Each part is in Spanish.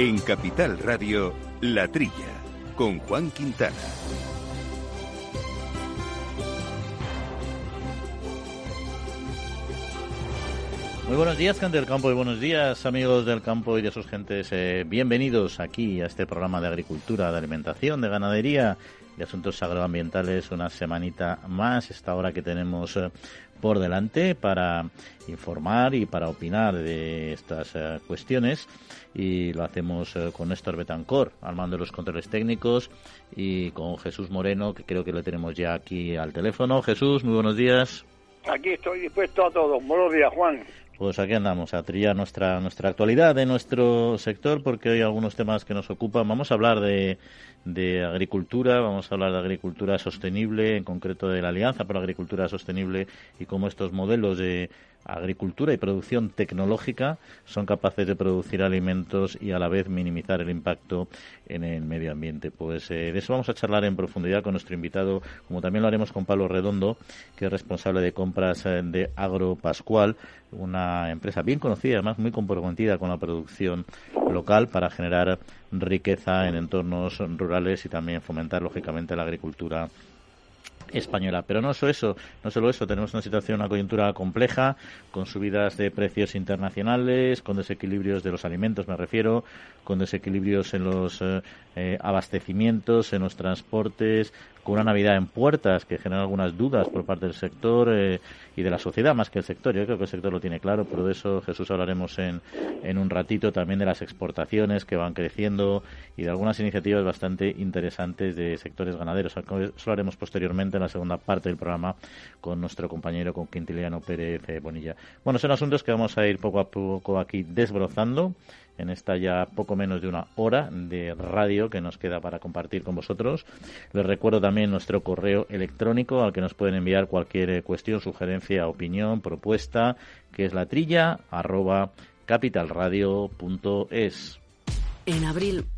En Capital Radio, La Trilla, con Juan Quintana. Muy buenos días, gente del campo, y buenos días, amigos del campo y de sus gentes. Eh, bienvenidos aquí a este programa de agricultura, de alimentación, de ganadería, de asuntos agroambientales. Una semanita más, esta hora que tenemos eh, por delante para informar y para opinar de estas eh, cuestiones y lo hacemos eh, con Néstor Betancor al mando de los controles técnicos y con Jesús Moreno que creo que lo tenemos ya aquí al teléfono. Jesús, muy buenos días. Aquí estoy dispuesto a todo. Buenos días, Juan. Pues aquí andamos a trillar nuestra, nuestra actualidad de nuestro sector porque hay algunos temas que nos ocupan. Vamos a hablar de, de agricultura, vamos a hablar de agricultura sostenible, en concreto de la Alianza por la Agricultura Sostenible y cómo estos modelos de agricultura y producción tecnológica son capaces de producir alimentos y a la vez minimizar el impacto en el medio ambiente. Pues eh, de eso vamos a charlar en profundidad con nuestro invitado, como también lo haremos con Pablo Redondo, que es responsable de compras eh, de Agro Pascual, una empresa bien conocida, además muy comprometida con la producción local para generar riqueza en entornos rurales y también fomentar, lógicamente, la agricultura española. Pero no solo eso, no solo eso, tenemos una situación, una coyuntura compleja, con subidas de precios internacionales, con desequilibrios de los alimentos, me refiero, con desequilibrios en los eh, eh, abastecimientos, en los transportes, con una Navidad en puertas que genera algunas dudas por parte del sector eh, y de la sociedad más que el sector. Yo creo que el sector lo tiene claro, pero de eso Jesús hablaremos en, en un ratito. También de las exportaciones que van creciendo y de algunas iniciativas bastante interesantes de sectores ganaderos. Eso lo haremos posteriormente en la segunda parte del programa con nuestro compañero, con Quintiliano Pérez eh, Bonilla. Bueno, son asuntos que vamos a ir poco a poco aquí desbrozando en esta ya poco menos de una hora de radio que nos queda para compartir con vosotros. Les recuerdo también nuestro correo electrónico al que nos pueden enviar cualquier eh, cuestión, sugerencia, opinión, propuesta, que es la trilla arroba capitalradio.es. En abril,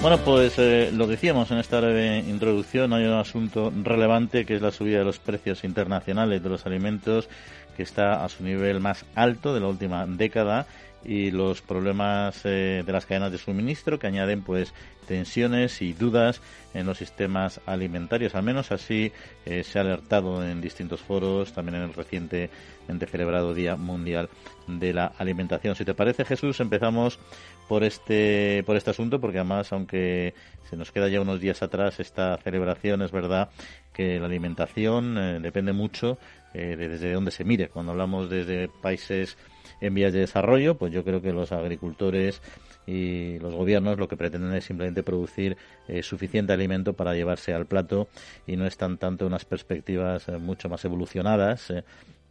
Bueno, pues eh, lo decíamos en esta breve introducción, hay un asunto relevante que es la subida de los precios internacionales de los alimentos que está a su nivel más alto de la última década y los problemas eh, de las cadenas de suministro que añaden pues tensiones y dudas en los sistemas alimentarios. Al menos así eh, se ha alertado en distintos foros, también en el recientemente celebrado Día Mundial de la Alimentación. Si te parece, Jesús, empezamos por este, por este asunto, porque además, aunque se nos queda ya unos días atrás esta celebración, es verdad que la alimentación eh, depende mucho de desde dónde se mire. Cuando hablamos desde países en vías de desarrollo, pues yo creo que los agricultores y los gobiernos lo que pretenden es simplemente producir eh, suficiente alimento para llevarse al plato y no están tanto unas perspectivas eh, mucho más evolucionadas, eh,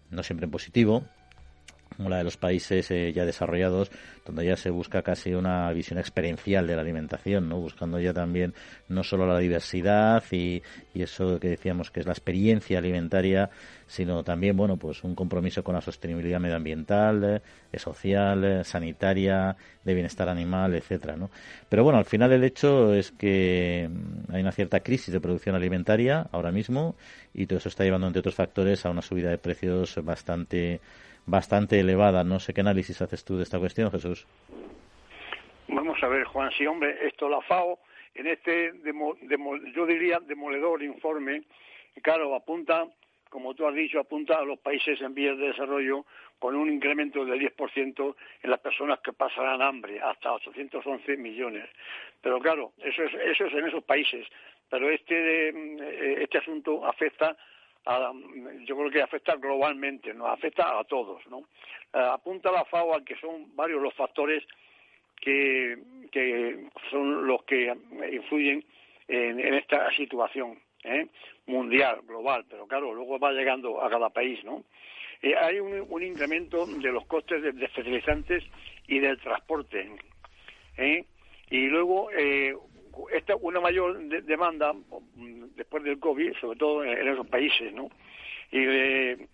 no siempre en positivo, como la de los países eh, ya desarrollados, donde ya se busca casi una visión experiencial de la alimentación, ¿no? buscando ya también no solo la diversidad y, y eso que decíamos que es la experiencia alimentaria, sino también bueno pues un compromiso con la sostenibilidad medioambiental, eh, social, eh, sanitaria, de bienestar animal, etcétera, ¿no? Pero bueno, al final el hecho es que mm, hay una cierta crisis de producción alimentaria ahora mismo y todo eso está llevando entre otros factores a una subida de precios bastante bastante elevada. No sé qué análisis haces tú de esta cuestión, Jesús. Vamos a ver, Juan, sí, hombre, esto la FAO, en este, yo diría, demoledor informe, claro, apunta, como tú has dicho, apunta a los países en vías de desarrollo con un incremento del 10% en las personas que pasarán hambre, hasta 811 millones. Pero claro, eso es, eso es en esos países. Pero este, eh, este asunto afecta yo creo que afecta globalmente, nos afecta a todos, ¿no? Eh, apunta la FAO a que son varios los factores que, son los que influyen en, esta situación ¿eh? mundial, global, pero claro, luego va llegando a cada país, ¿no? Eh, hay un, incremento de los costes de, fertilizantes y del transporte, ¿eh? y luego esta una mayor demanda mm, después del COVID, sobre todo en, esos países, ¿no? Y eh,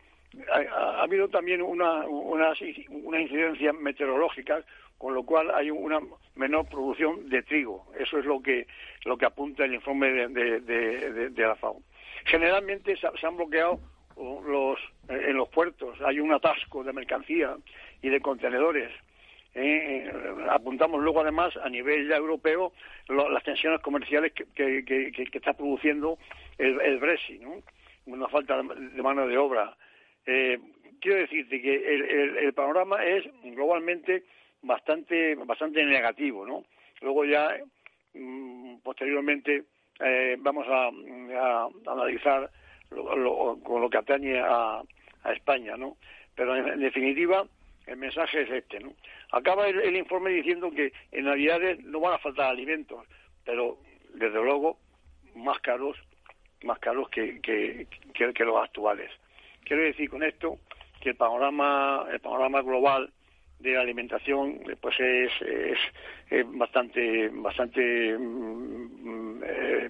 ha, habido también una, unas, una incidencias meteorológicas, con lo cual hay una menor producción de trigo. Eso es lo que lo que apunta el informe de, de, de, la FAO. Generalmente se, han bloqueado los en los puertos. Hay un atasco de mercancía y de contenedores eh, apuntamos luego además a nivel ya europeo las tensiones comerciales que, que, está produciendo el, Brexit, ¿no? una falta de mano de obra. Eh, quiero decirte que el, panorama es globalmente bastante bastante negativo, ¿no? Luego ya mm, posteriormente eh, vamos a, analizar con lo que atañe a, a España, ¿no? Pero en definitiva el mensaje es este, ¿no? Acaba el, informe diciendo que en Navidades no van a faltar alimentos, pero desde luego más caros, más caros que, que, que los actuales. Quiero decir con esto que el panorama, el panorama global de alimentación pues es, es, bastante bastante mm, eh,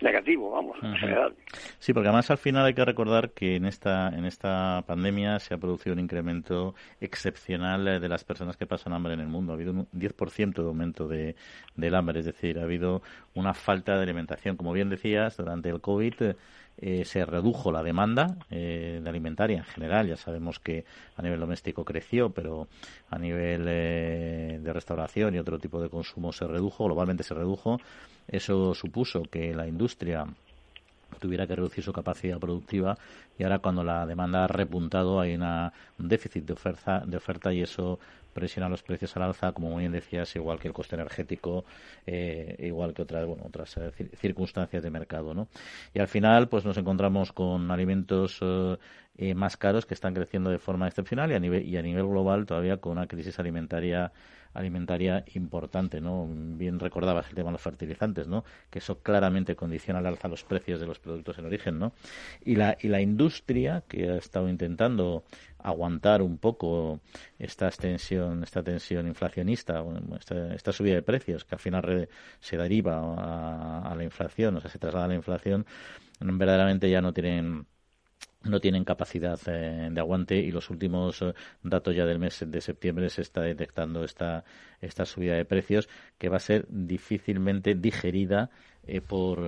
negativo vamos en general. Sí porque además al final hay que recordar que en esta en esta pandemia se ha producido un incremento excepcional de las personas que pasan hambre en el mundo. Ha habido un 10% de aumento de, del hambre es decir ha habido una falta de alimentación. Como bien decías durante el covid eh, se redujo la demanda eh, de alimentaria en general. Ya sabemos que a nivel doméstico creció, pero a nivel eh, de restauración y otro tipo de consumo se redujo, globalmente se redujo. Eso supuso que la industria tuviera que reducir su capacidad productiva y ahora cuando la demanda ha repuntado hay una, un déficit de oferta, de oferta y eso presiona los precios al alza, como muy bien decías, igual que el coste energético, eh, igual que otras, bueno, otras eh, circunstancias de mercado, ¿no? Y al final, pues nos encontramos con alimentos eh, más caros que están creciendo de forma excepcional y a nivel, y a nivel global todavía con una crisis alimentaria alimentaria importante, ¿no? Bien recordabas el tema de los fertilizantes, ¿no? Que eso claramente condiciona al alza los precios de los productos en origen, ¿no? Y la, y la industria que ha estado intentando aguantar un poco esta tensión, esta tensión inflacionista, esta, subida de precios que al final se deriva a, a, la inflación, o sea, se traslada a la inflación, verdaderamente ya no tienen no tienen capacidad eh, de aguante y los últimos eh, datos ya del mes de septiembre se está detectando esta, esta subida de precios que va a ser difícilmente digerida eh, por,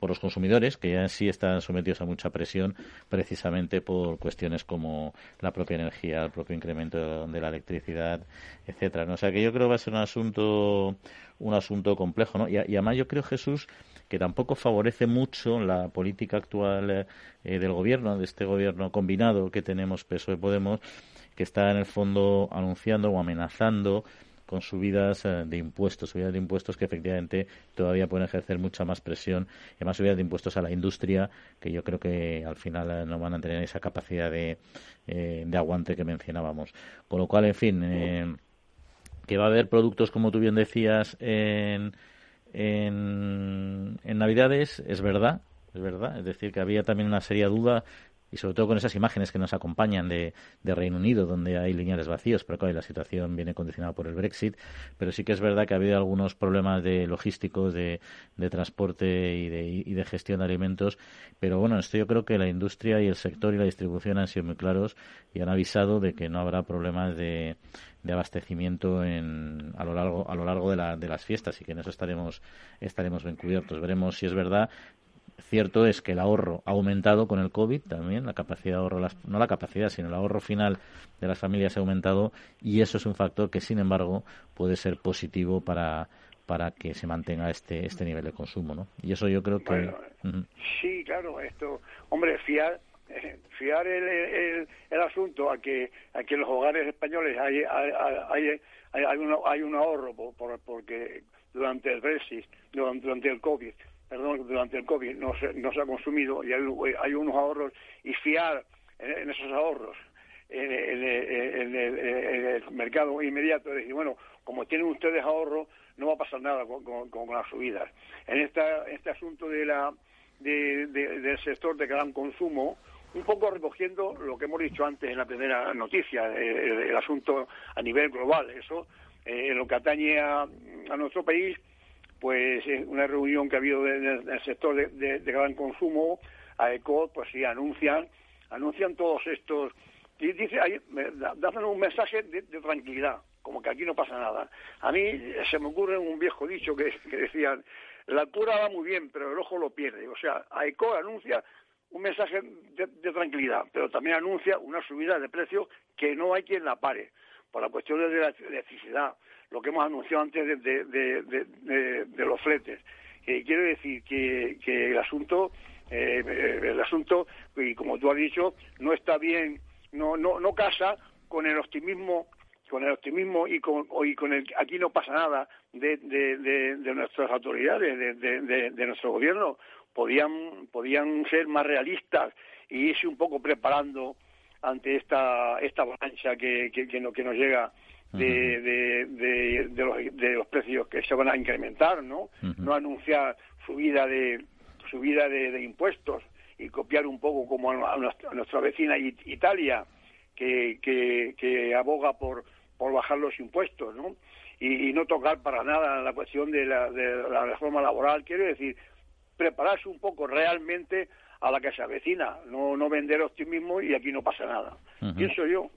por, los consumidores que ya en sí están sometidos a mucha presión precisamente por cuestiones como la propia energía, el propio incremento de la electricidad, etcétera. ¿no? O sea que yo creo que va a ser un asunto un asunto complejo, ¿no? Y, y además yo creo Jesús que tampoco favorece mucho la política actual eh, del gobierno, de este gobierno combinado que tenemos PSOE Podemos, que está en el fondo anunciando o amenazando con subidas eh, de impuestos, subidas de impuestos que efectivamente todavía pueden ejercer mucha más presión y más subidas de impuestos a la industria que yo creo que al final eh, no van a tener esa capacidad de, de aguante que mencionábamos. Con lo cual, en fin, que va a haber productos, como tú bien decías, en en, en Navidades, es verdad, es verdad. Es decir, que había también una seria duda y sobre todo con esas imágenes que nos acompañan de, de Reino Unido, donde hay lineales vacíos, pero claro, la situación viene condicionada por el Brexit, pero sí que es verdad que ha habido algunos problemas de logísticos, de, de transporte y de, y de gestión de alimentos, pero bueno, esto yo creo que la industria y el sector y la distribución han sido muy claros y han avisado de que no habrá problemas de, de abastecimiento en, a lo largo a lo largo de, la, de las fiestas y que en eso estaremos estaremos bien cubiertos. Veremos si es verdad cierto es que el ahorro ha aumentado con el covid también la capacidad de ahorro no la capacidad sino el ahorro final de las familias ha aumentado y eso es un factor que sin embargo puede ser positivo para para que se mantenga este este nivel de consumo no y eso yo creo que sí claro esto hombre fiar fiar el, el, asunto a que a que en los hogares españoles hay hay, hay, hay, un, hay un ahorro por, porque durante el Brexit, durante, el COVID, perdón, durante el COVID no se, no se ha consumido y hay, unos ahorros y fiar en, esos ahorros en, el mercado inmediato, decir, bueno, como tienen ustedes ahorros, no va a pasar nada con, las subidas. En esta, este asunto de la, de, del sector de gran consumo, un poco recogiendo lo que hemos dicho antes en la primera noticia, el, asunto a nivel global. Eso en lo que atañe a, nuestro país, pues es una reunión que ha habido en el, sector de, gran consumo, a ECO, pues sí, anuncian, anuncian todos estos, y dice, dan un mensaje de, tranquilidad, como que aquí no pasa nada. A mí se me ocurre un viejo dicho que, decían, la cura va muy bien, pero el ojo lo pierde. O sea, AECO anuncia un mensaje de, tranquilidad, pero también anuncia una subida de precios que no hay quien la pare, por la cuestión de la electricidad, lo que hemos anunciado antes de, los fletes. Eh, quiero decir que, el asunto, eh, el asunto, y como tú has dicho, no está bien, no, no, no casa con el optimismo con el optimismo y con, y con el aquí no pasa nada de, de, nuestras autoridades, de, nuestro gobierno, podían, podían ser más realistas y irse un poco preparando ante esta, esta avalancha que, que, que, nos llega de, de, de, los, de los precios que se van a incrementar, ¿no? No anunciar subida de subida de, impuestos y copiar un poco como a, nuestra, vecina Italia, que, que, que aboga por por bajar los impuestos, ¿no? Y, no tocar para nada la cuestión de la, de la reforma laboral. Quiero decir, prepararse un poco realmente a la que se avecina, no, no vender optimismo y aquí no pasa nada. Pienso yo.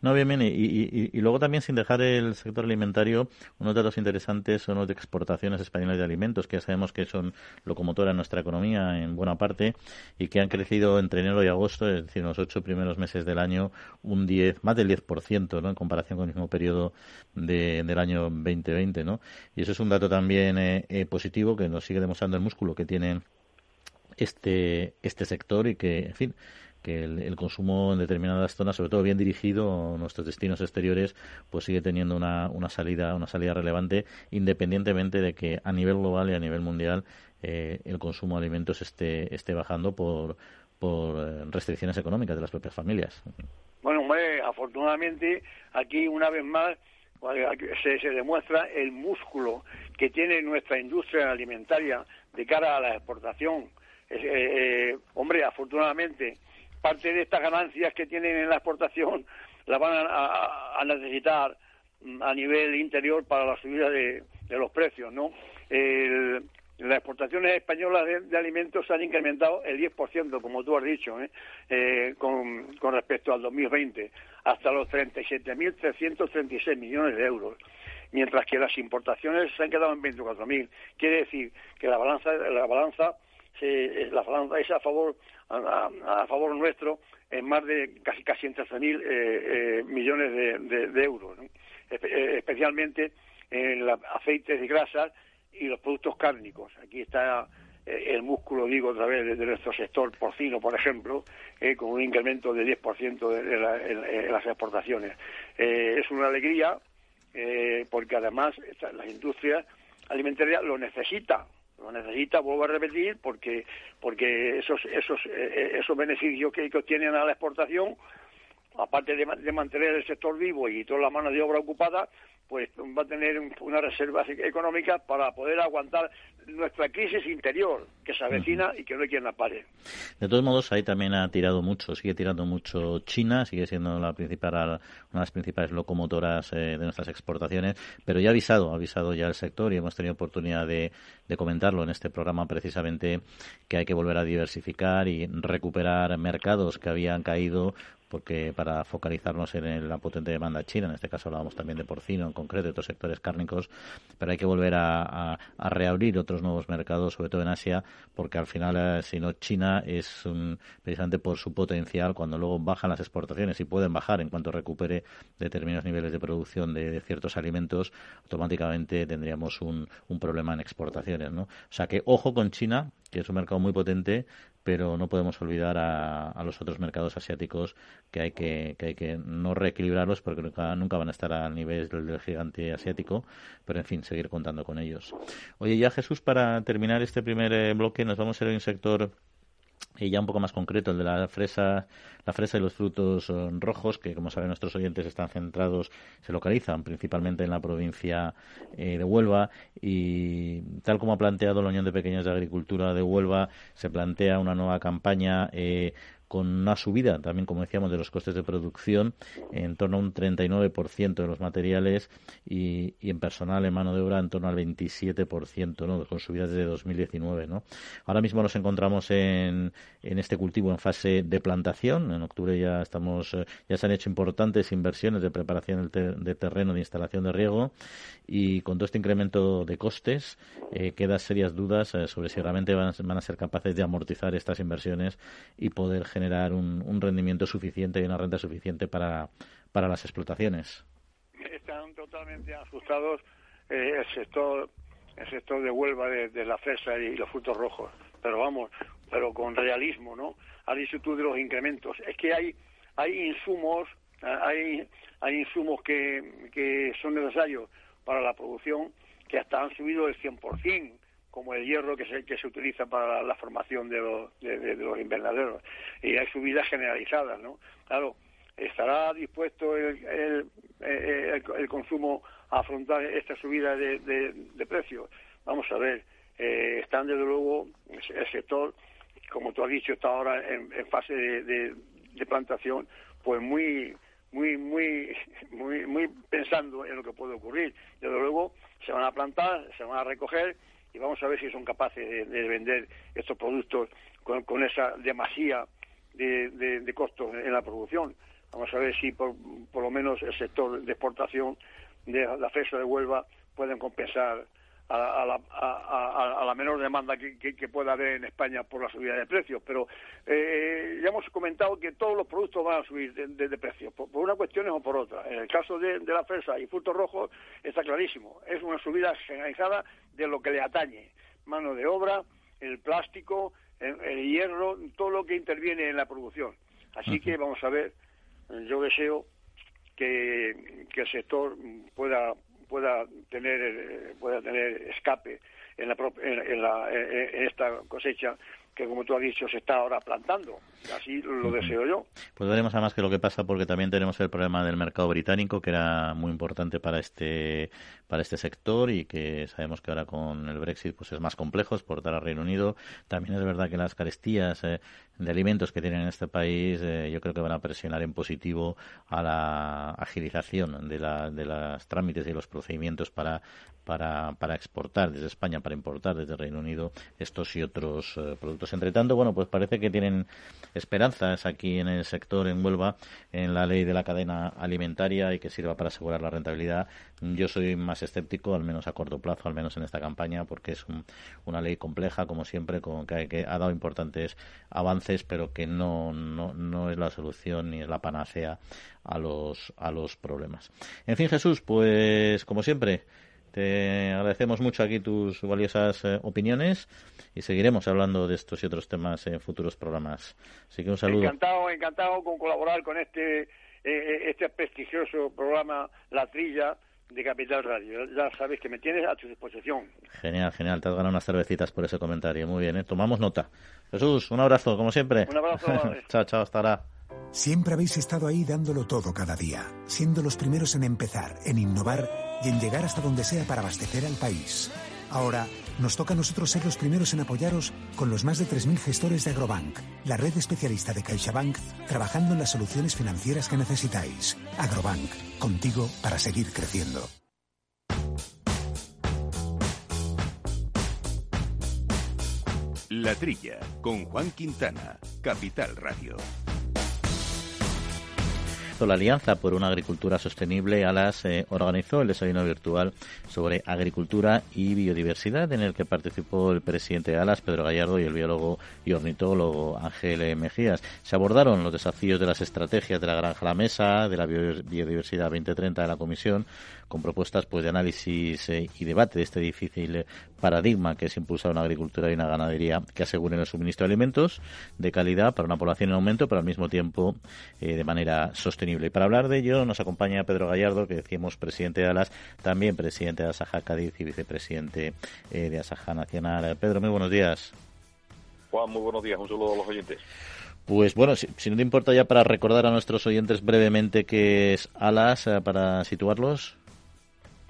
No, bien, bien. Y, y, luego también, sin dejar el sector alimentario, unos datos interesantes son los de exportaciones españolas de alimentos, que ya sabemos que son locomotora en nuestra economía en buena parte y que han crecido entre enero y agosto, es decir, en los ocho primeros meses del año, un 10, más del 10%, ¿no? En comparación con el mismo periodo de, del año 2020, ¿no? Y eso es un dato también eh, eh, positivo que nos sigue demostrando el músculo que tiene este, este sector y que, en fin, que el, consumo en determinadas zonas, sobre todo bien dirigido, nuestros destinos exteriores, pues sigue teniendo una, una salida, una salida relevante, independientemente de que a nivel global y a nivel mundial eh, el consumo de alimentos esté, esté bajando por, por eh, restricciones económicas de las propias familias. Bueno, afortunadamente aquí una vez más se, se demuestra el músculo que tiene nuestra industria alimentaria de cara a la exportación eh, eh, hombre, afortunadamente, parte de estas ganancias que tienen en la exportación las van a, necesitar mm, a nivel interior para la subida de, los precios, ¿no? las exportaciones españolas de, alimentos se han incrementado el 10%, como tú has dicho, ¿eh? con, con, respecto al 2020, hasta los 37.336 millones de euros, mientras que las importaciones se han quedado en 24.000. Quiere decir que la balanza, la balanza se, la balanza es a favor a, favor nuestro en más de casi casi en 13.000 eh, eh, millones de, euros, eh, especialmente en los aceites y grasas y los productos cárnicos. Aquí está el músculo, digo otra vez, de, nuestro sector porcino, por ejemplo, con un incremento del 10% de, en, las exportaciones. es una alegría porque además las industrias alimentarias lo necesitan lo necesita, vuelvo a repetir, porque porque esos esos eh, esos beneficios que, obtienen a la exportación, aparte de, de, mantener el sector vivo y toda la mano de obra ocupada, pues va a tener una reserva económica para poder aguantar nuestra crisis interior que se avecina y que no hay quien la pare. De todos modos, ahí también ha tirado mucho, sigue tirando mucho China, sigue siendo la principal, una de las principales locomotoras eh, de nuestras exportaciones, pero ya ha avisado, ha avisado ya el sector y hemos tenido oportunidad de, de comentarlo en este programa precisamente que hay que volver a diversificar y recuperar mercados que habían caído porque para focalizarnos en la potente demanda china, en este caso hablábamos también de porcino concreto, de otros sectores cárnicos, pero hay que volver a, reabrir otros nuevos mercados, sobre todo en Asia, porque al final, eh, si no, China es precisamente por su potencial, cuando luego bajan las exportaciones y pueden bajar en cuanto recupere determinados niveles de producción de, ciertos alimentos, automáticamente tendríamos un, un problema en exportaciones. ¿no? O sea que ojo con China, que es un mercado muy potente, pero no podemos olvidar a, los otros mercados asiáticos que hay que, que hay que no reequilibrarlos porque nunca, nunca van a estar al nivel del gigante asiático, pero en fin, seguir contando con ellos. Oye, ya Jesús, para terminar este primer eh, bloque, nos vamos a ir a un sector y ya un poco más concreto, el de la fresa, la fresa y los frutos eh, rojos, que como saben nuestros oyentes están centrados, se localizan principalmente en la provincia eh, de Huelva y tal como ha planteado la Unión de Pequeños de Agricultura de Huelva, se plantea una nueva campaña eh, con una subida también, como decíamos, de los costes de producción en torno a un 39% de los materiales y, en personal, en mano de obra, en torno al 27%, ¿no? con subidas desde 2019. ¿no? Ahora mismo nos encontramos en, en este cultivo en fase de plantación. En octubre ya estamos, eh, ya se han hecho importantes inversiones de preparación de terreno, de instalación de riego y con todo este incremento de costes eh, quedan serias dudas eh, sobre si realmente van, van, a ser capaces de amortizar estas inversiones y poder generar generar un, rendimiento suficiente y una renta suficiente para, para las explotaciones. Están totalmente asustados eh, el sector el sector de Huelva de, la fresa y los frutos rojos, pero vamos, pero con realismo, ¿no? Dicho tú de los incrementos. Es que hay hay insumos, hay hay insumos que, que son necesarios para la producción que hasta han subido el 100% como el hierro que se, que se utiliza para la, formación de los, de, los invernaderos. Y hay subidas generalizadas, ¿no? Claro, ¿estará dispuesto el, el, el, consumo a afrontar esta subida de, de, precios? Vamos a ver, eh, están desde luego el sector, como tú has dicho, está ahora en, en fase de, plantación, pues muy muy muy muy muy pensando en lo que puede ocurrir. Desde luego se van a plantar, se van a recoger y vamos a ver si son capaces de, vender estos productos con, esa demasía de, de, costos en la producción. Vamos a ver si por, por lo menos el sector de exportación de la fresa de Huelva pueden compensar a, la, a, la, menor demanda que, pueda haber en España por la subida de precios. Pero eh, ya hemos comentado que todos los productos van a subir de, de, precio, por, por, unas cuestiones o por otras. En el caso de, la fresa y frutos rojos está clarísimo. Es una subida generalizada de lo que le atañe. Mano de obra, el plástico, el, hierro, todo lo que interviene en la producción. Así que vamos a ver, yo deseo que, que el sector pueda pueda tener eh, pueda tener escape en, la, en, la, en esta cosecha que como tú has dicho se está ahora plantando. Así lo deseo yo. Pues veremos además que lo que pasa porque también tenemos el problema del mercado británico que era muy importante para este para este sector y que sabemos que ahora con el Brexit pues es más complejo exportar al Reino Unido. También es verdad que las carestías eh, de alimentos que tienen en este país eh, yo creo que van a presionar en positivo a la agilización de, la, de los trámites y los procedimientos para, para, para exportar desde España, para importar desde Reino Unido estos y otros eh, productos. Entre tanto, bueno, pues parece que tienen esperanzas aquí en el sector en Huelva en la ley de la cadena alimentaria y que sirva para asegurar la rentabilidad. Yo soy más escéptico, al menos a corto plazo, al menos en esta campaña, porque es una ley compleja, como siempre, con que ha dado importantes avances, pero que no, no, no es la solución ni es la panacea a los, a los problemas. En fin, Jesús, pues como siempre, te agradecemos mucho aquí tus valiosas eh, opiniones y seguiremos hablando de estos y otros temas en futuros programas. Así que un saludo. Encantado, encantado con colaborar con este, eh, eh, este prestigioso programa La Trilla de Capital Radio. Ya sabes que me tienes a tu disposición. Genial, genial. Te has ganado unas cervecitas por ese comentario. Muy bien, tomamos nota. Jesús, un abrazo, como siempre. Un abrazo. chao, chao, hasta ahora. Siempre habéis estado ahí dándolo todo cada día, siendo los primeros en empezar, en innovar y en llegar hasta donde sea para abastecer al país. Ahora, nos toca a nosotros ser los primeros en apoyaros con los más de 3.000 gestores de Agrobank, la red especialista de CaixaBank, trabajando en las soluciones financieras que necesitáis. Agrobank, contigo para seguir creciendo. La Trilla, con Juan Quintana, Capital Radio la Alianza por una Agricultura Sostenible, ALAS, eh, organizó el desayuno virtual sobre agricultura y biodiversidad, en el que participó el presidente de ALAS, Pedro Gallardo, y el biólogo y ornitólogo Ángel Mejías. Se abordaron los desafíos de las estrategias de la granja la mesa, de la biodiversidad 2030 de la Comisión, con propuestas pues, de análisis eh, y debate de este difícil paradigma que es impulsar una agricultura y una ganadería que aseguren el suministro de alimentos de calidad para una población en aumento, pero al mismo tiempo eh, de manera sostenible. Y para hablar de ello nos acompaña Pedro Gallardo, que decíamos presidente de ALAS, también presidente de Asaja Cádiz y vicepresidente eh, de Asaja Nacional. Pedro, muy buenos días. Juan, muy buenos días. Un saludo a los oyentes. Pues bueno, si, no te importa ya para recordar a nuestros oyentes brevemente qué es ALAS, para situarlos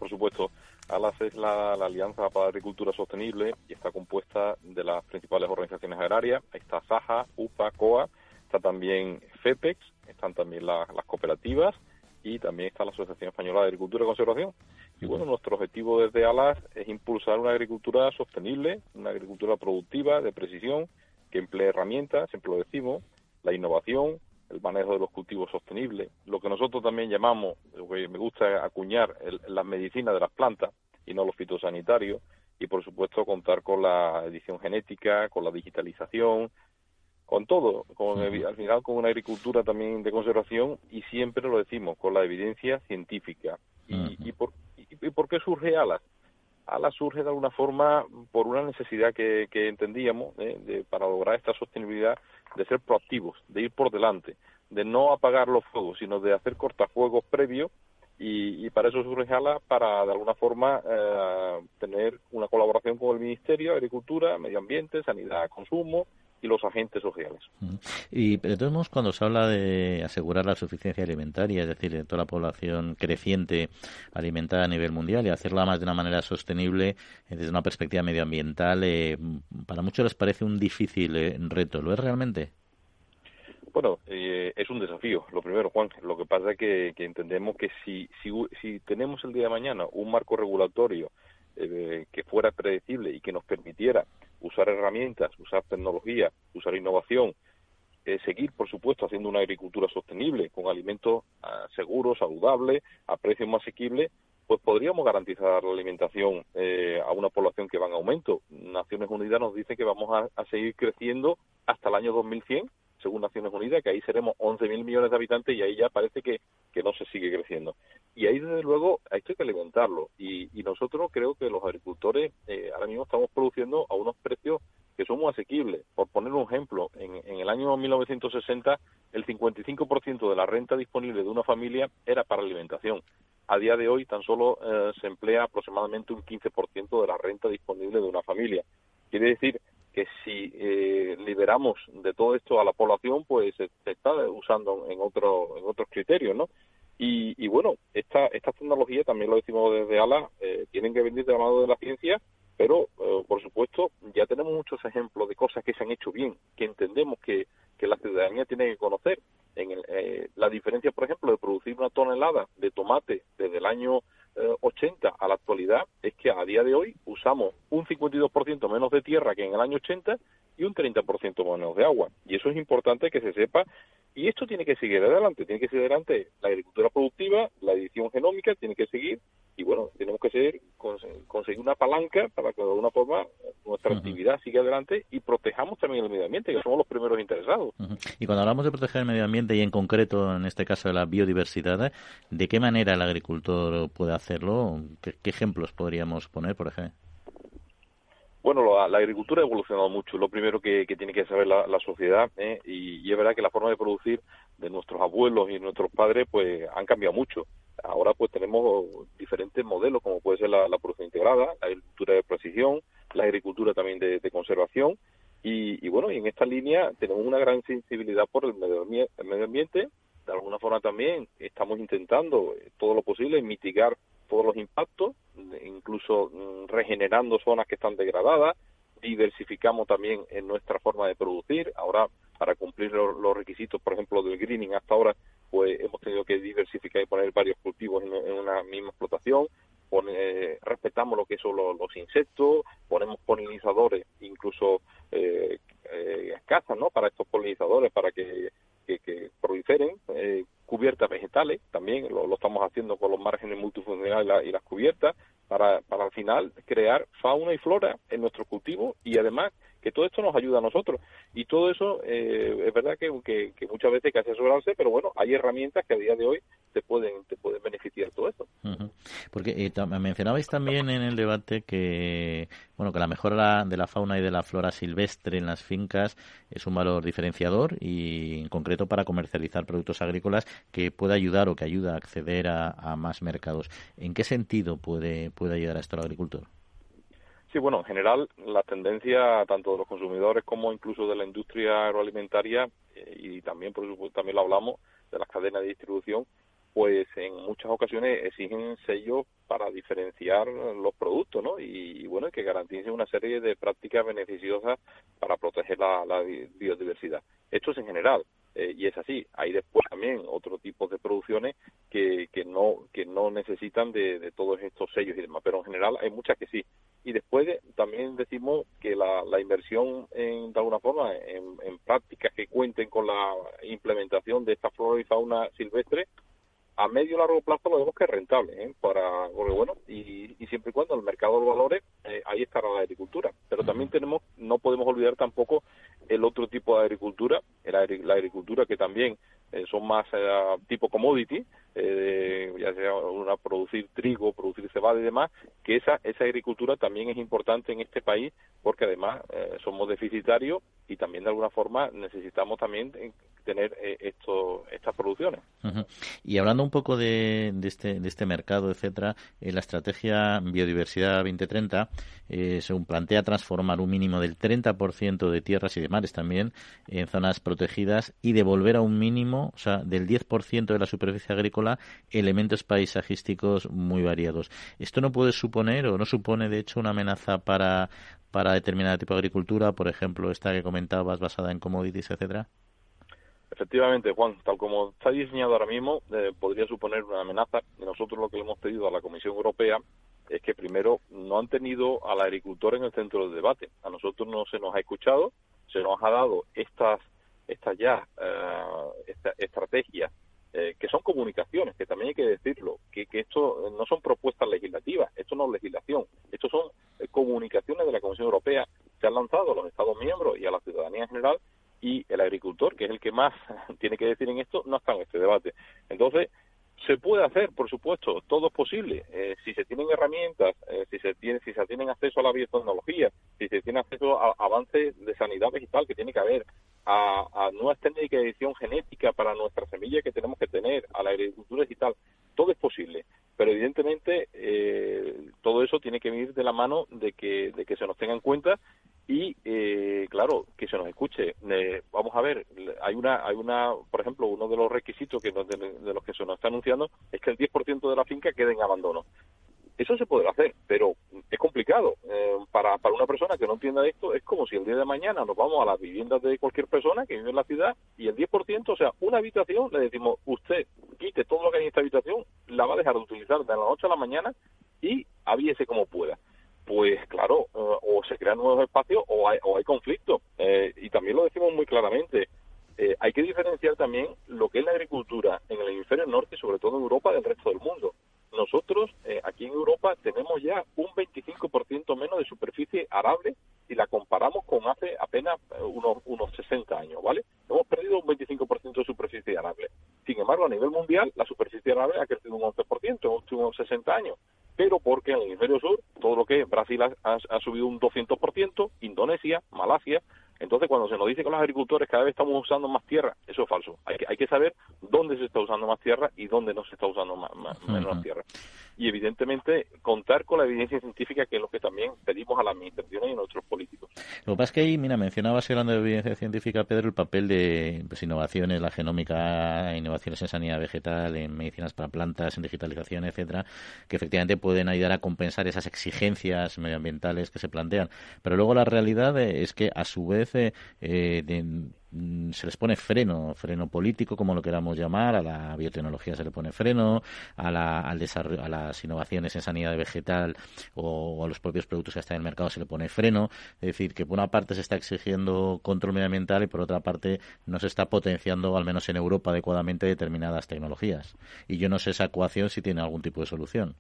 por supuesto. ALAS es la, Alianza para la Agricultura Sostenible y está compuesta de las principales organizaciones agrarias. Ahí está SAJA, UPA, COA, está también FEPEX, están también las cooperativas y también está la Asociación Española de Agricultura y Conservación. Y bueno, nuestro objetivo desde ALAS es impulsar una agricultura sostenible, una agricultura productiva, de precisión, que emplee herramientas, siempre lo decimos, la innovación, el manejo de los cultivos sostenibles, lo que nosotros también llamamos, lo que me gusta acuñar, la medicina de las plantas y no los fitosanitarios, y por supuesto contar con la edición genética, con la digitalización, con todo, con, al final con una agricultura también de conservación y siempre lo decimos, con la evidencia científica. y, y, por, y, por qué surge ALAS? ALAS surge de alguna forma por una necesidad que, que entendíamos ¿eh? de, para lograr esta sostenibilidad de ser proactivos, de ir por delante, de no apagar los fuegos, sino de hacer cortafuegos previos y, y, para eso surge ALA, para de alguna forma eh, tener una colaboración con el Ministerio de Agricultura, Medio Ambiente, Sanidad, Consumo y los agentes sociales. Y de todos modos, cuando se habla de asegurar la suficiencia alimentaria, es decir, de toda la población creciente alimentada a nivel mundial y hacerla más de una manera sostenible eh, desde una perspectiva medioambiental, eh, para muchos les parece un difícil eh, reto. ¿Lo es realmente? Bueno, es un desafío. Lo primero, Juan, lo que pasa es que, que entendemos que si, si, si tenemos el día de mañana un marco regulatorio que fuera predecible y que nos permitiera usar herramientas, usar tecnología, usar innovación, eh, seguir, por supuesto, haciendo una agricultura sostenible, con alimentos ah, seguros, saludables, a precios más asequibles, pues podríamos garantizar la alimentación eh, a una población que va en aumento. Naciones Unidas nos dice que vamos a, a seguir creciendo hasta el año 2100 según Naciones Unidas, que ahí seremos 11.000 millones de habitantes y ahí ya parece que, que no se sigue creciendo. Y ahí, desde luego, hay que alimentarlo. Y, y nosotros creo que los agricultores eh, ahora mismo estamos produciendo a unos precios que son muy asequibles. Por poner un ejemplo, en, en el año 1960 el 55% de la renta disponible de una familia era para alimentación. A día de hoy tan solo eh, se emplea aproximadamente un 15% de la renta disponible de una familia. Quiere decir que si eh, liberamos de todo esto a la población, pues se, está usando en otro, en otros criterios, ¿no? Y, bueno, esta, esta tecnología, también lo decimos desde ALA, eh, tienen que venir de la de la ciencia, pero eh, por supuesto ya tenemos muchos ejemplos de cosas que se han hecho bien, que entendemos que, que la ciudadanía tiene que conocer. En el, eh, la diferencia, por ejemplo, de producir una tonelada de tomate desde el año 80 eh, a la actualidad es que a día de hoy usamos un 52% menos de tierra que en el año 80 y un 30% menos de agua. Y eso es importante que se sepa. Y esto tiene que seguir adelante, tiene que seguir adelante la agricultura productiva, la edición genómica tiene que seguir y bueno, tenemos que seguir, conseguir una palanca para que de alguna forma nuestra actividad siga adelante y protejamos también el medio ambiente, que somos los primeros interesados. Y cuando hablamos de proteger el medio ambiente y en concreto en este caso de la biodiversidad, ¿de qué manera el agricultor puede hacerlo? ¿Qué, ejemplos podríamos poner, por ejemplo? Bueno, la, agricultura ha evolucionado mucho. Lo primero que, tiene que saber la, sociedad, ¿eh? y, y, es verdad que la forma de producir de nuestros abuelos y nuestros padres, pues han cambiado mucho. Ahora pues tenemos diferentes modelos, como puede ser la, producción integrada, la agricultura de precisión, la agricultura también de, conservación, y, bueno, y en esta línea tenemos una gran sensibilidad por el medio, el medio ambiente. De alguna forma también estamos intentando todo lo posible mitigar todos los impactos, incluso mm, regenerando zonas que están degradadas, diversificamos también en nuestra forma de producir. Ahora, para cumplir los requisitos, por ejemplo, del greening, hasta ahora pues hemos tenido que diversificar y poner varios cultivos en, una misma explotación, respetamos lo que son los, insectos, ponemos polinizadores, incluso eh, eh, ¿no? Para estos polinizadores, para que, que, proliferen, eh, cubiertas vegetales, también lo, estamos haciendo con los márgenes multifuncionales y, las cubiertas, para, para al final crear fauna y flora en nuestro cultivo y además que todo esto nos ayuda a nosotros. Y todo eso eh, es verdad que, que, muchas veces hay que asesorarse, pero bueno, hay herramientas que a día de hoy te pueden, te pueden beneficiar todo esto. Porque eh, mencionabais también en el debate que bueno que la mejora de la fauna y de la flora silvestre en las fincas es un valor diferenciador y en concreto para comercializar productos agrícolas que puede ayudar o que ayuda a acceder a, a más mercados. ¿En qué sentido puede, puede ayudar a esto al agricultor? Sí, bueno, en general la tendencia tanto de los consumidores como incluso de la industria agroalimentaria eh, y también, por supuesto, también lo hablamos de las cadenas de distribución, pues en muchas ocasiones exigen sellos para diferenciar los productos, ¿no? Y, bueno, que garanticen una serie de prácticas beneficiosas para proteger la, biodiversidad. Esto es en general. Eh, y es así. Hay después también otro tipo de producciones que, que no que no necesitan de, todos estos sellos y demás, pero en general hay muchas que sí. Y después también decimos que la, la inversión en, de alguna forma en, en prácticas que cuenten con la implementación de esta flora y fauna silvestre a medio y largo plazo lo vemos que es rentable, ¿eh? para, bueno, y, siempre y cuando el mercado lo valore, eh, ahí estará la agricultura. Pero también tenemos, no podemos olvidar tampoco el otro tipo de agricultura, la, la agricultura que también eh, son más tipo commodity, eh, ya sea una producir trigo, producir cebada y demás, que esa, esa agricultura también es importante en este país porque además somos deficitarios y también de alguna forma necesitamos también tener esto, estas producciones. Y hablando un poco de, de, este, de este mercado, etcétera, la estrategia Biodiversidad 2030, según plantea transformar un mínimo del 30% de tierras y de mares también en zonas protegidas y devolver a un mínimo o sea, del 10% de la superficie agrícola, elementos paisajísticos muy variados. ¿Esto no puede suponer o no supone, de hecho, una amenaza para, para determinado tipo de agricultura, por ejemplo, esta que comentabas basada en commodities, etcétera? Efectivamente, Juan, tal como está diseñado ahora mismo, eh, podría suponer una amenaza. Y nosotros lo que le hemos pedido a la Comisión Europea es que primero no han tenido al agricultor en el centro del debate. A nosotros no se nos ha escuchado, se nos ha dado estas estas ya eh, estrategias eh, que son comunicaciones, que también hay que decirlo, que, que esto no son propuestas legislativas, esto no es legislación, esto son eh, comunicaciones de la Comisión Europea, se han lanzado a los Estados miembros y a la ciudadanía en general, y el agricultor, que es el que más tiene que decir en esto, no está en este debate. Entonces, se puede hacer, por supuesto, todo es posible. Eh, si se tienen herramientas, eh, si se tiene, si se tienen acceso a la biotecnología, si se tiene acceso a avances de sanidad vegetal que tiene que haber, a, nuevas técnicas de edición genética para nuestras semillas que tenemos que tener, a la agricultura digital, todo es posible. Pero evidentemente eh, todo eso tiene que venir de la mano de que, de que se nos tenga en cuenta y eh, claro que se nos escuche eh, vamos a ver hay una hay una por ejemplo uno de los requisitos que de, los que se nos está anunciando es que el 10% de la finca quede en abandono eso se podrá hacer pero es complicado eh, para para una persona que no entienda esto es como si el día de mañana nos vamos a las viviendas de cualquier persona que vive en la ciudad y el 10% o sea una habitación le decimos usted quite todo lo que hay en esta habitación la va a dejar de utilizar de la noche a la mañana y avíese como pueda pues claro, eh, o se crean nuevos espacios o hay, o hay conflicto. Eh, y también lo decimos muy claramente, hay que diferenciar también lo que es la agricultura en el hemisferio norte, sobre todo en Europa, del resto del mundo. Nosotros, aquí en Europa, tenemos ya un 25% menos de superficie arable si la comparamos con hace apenas unos, unos 60 años, ¿vale? Hemos perdido un 25% de superficie arable. Sin embargo, a nivel mundial, la superficie arable ha crecido un 11% en los últimos 60 años pero porque en el hemisferio sur, todo lo que Brasil ha, ha subido un 200%, Indonesia, Malasia, entonces, cuando se nos dice que los agricultores cada vez estamos usando más tierra, eso es falso. Hay que, hay que saber dónde se está usando más tierra y dónde no se está usando más, menos tierra. Y evidentemente, contar con la evidencia científica, que es lo que también pedimos a las administraciones y a nuestros políticos. Lo que pasa es que ahí, mira, mencionabas hablando de evidencia científica, Pedro, el papel de pues, innovaciones, la genómica, innovaciones en sanidad vegetal, en medicinas para plantas, en digitalización, etcétera, que efectivamente pueden ayudar a compensar esas exigencias medioambientales que se plantean. Pero luego la realidad es que, a su vez, eh, mm, se les pone freno, freno político, como lo queramos llamar, a la biotecnología se le pone freno, a, la, al desarrollo, a las innovaciones en sanidad vegetal o, a los propios productos que están en el mercado se le pone freno. Es decir, que por una parte se está exigiendo control medioambiental y por otra parte no se está potenciando, al menos en Europa, adecuadamente determinadas tecnologías. Y yo no sé esa ecuación si tiene algún tipo de solución.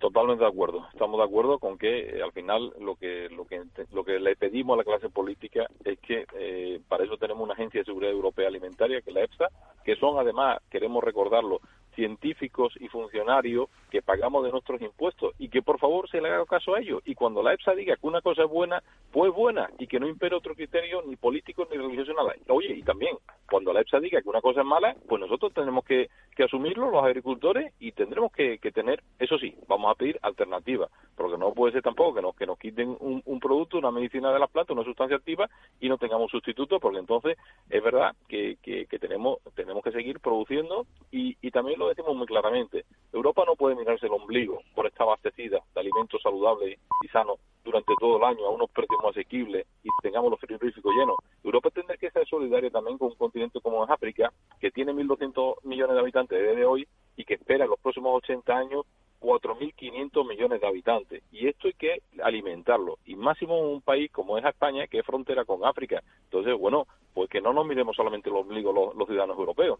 Totalmente de acuerdo. Estamos de acuerdo con que eh, al final lo que lo que lo que le pedimos a la clase política es que eh, para eso tenemos una agencia de seguridad europea alimentaria que es la EFSA, que son además queremos recordarlo científicos y funcionarios que pagamos de nuestros impuestos y que por favor se le haga caso a ellos. Y cuando la EFSA diga que una cosa es buena, pues buena y que no impere otro criterio ni político ni religioso nada. Oye, y también cuando la EFSA diga que una cosa es mala, pues nosotros tenemos que, asumirlo, los agricultores, y tendremos que, tener, eso sí, vamos a pedir alternativas, porque no puede ser tampoco que nos, que nos quiten un, producto, una medicina de las plantas, una sustancia activa y no tengamos sustituto, porque entonces es verdad que, que, tenemos, tenemos que seguir produciendo y, y también lo decimos muy claramente, Europa no puede mirarse el ombligo por estar abastecida de alimentos saludables y sanos durante todo el año a unos precios más asequibles y tengamos los frigoríficos llenos. Europa tendrá que ser solidaria también con un continente como África, que tiene 1.200 millones de habitantes desde hoy y que espera los próximos 80 años 4.500 millones de habitantes. Y esto hay que alimentarlo. Y máximo en un país como es España, que es frontera con África. Entonces, bueno, pues que no nos miremos solamente los ombligo los, ciudadanos europeos.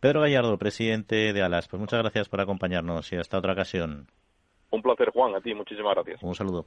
Pedro Gallardo, presidente de ALAS, pues muchas gracias por acompañarnos y hasta otra ocasión. Un placer, Juan. A ti, muchísimas gracias. Un saludo.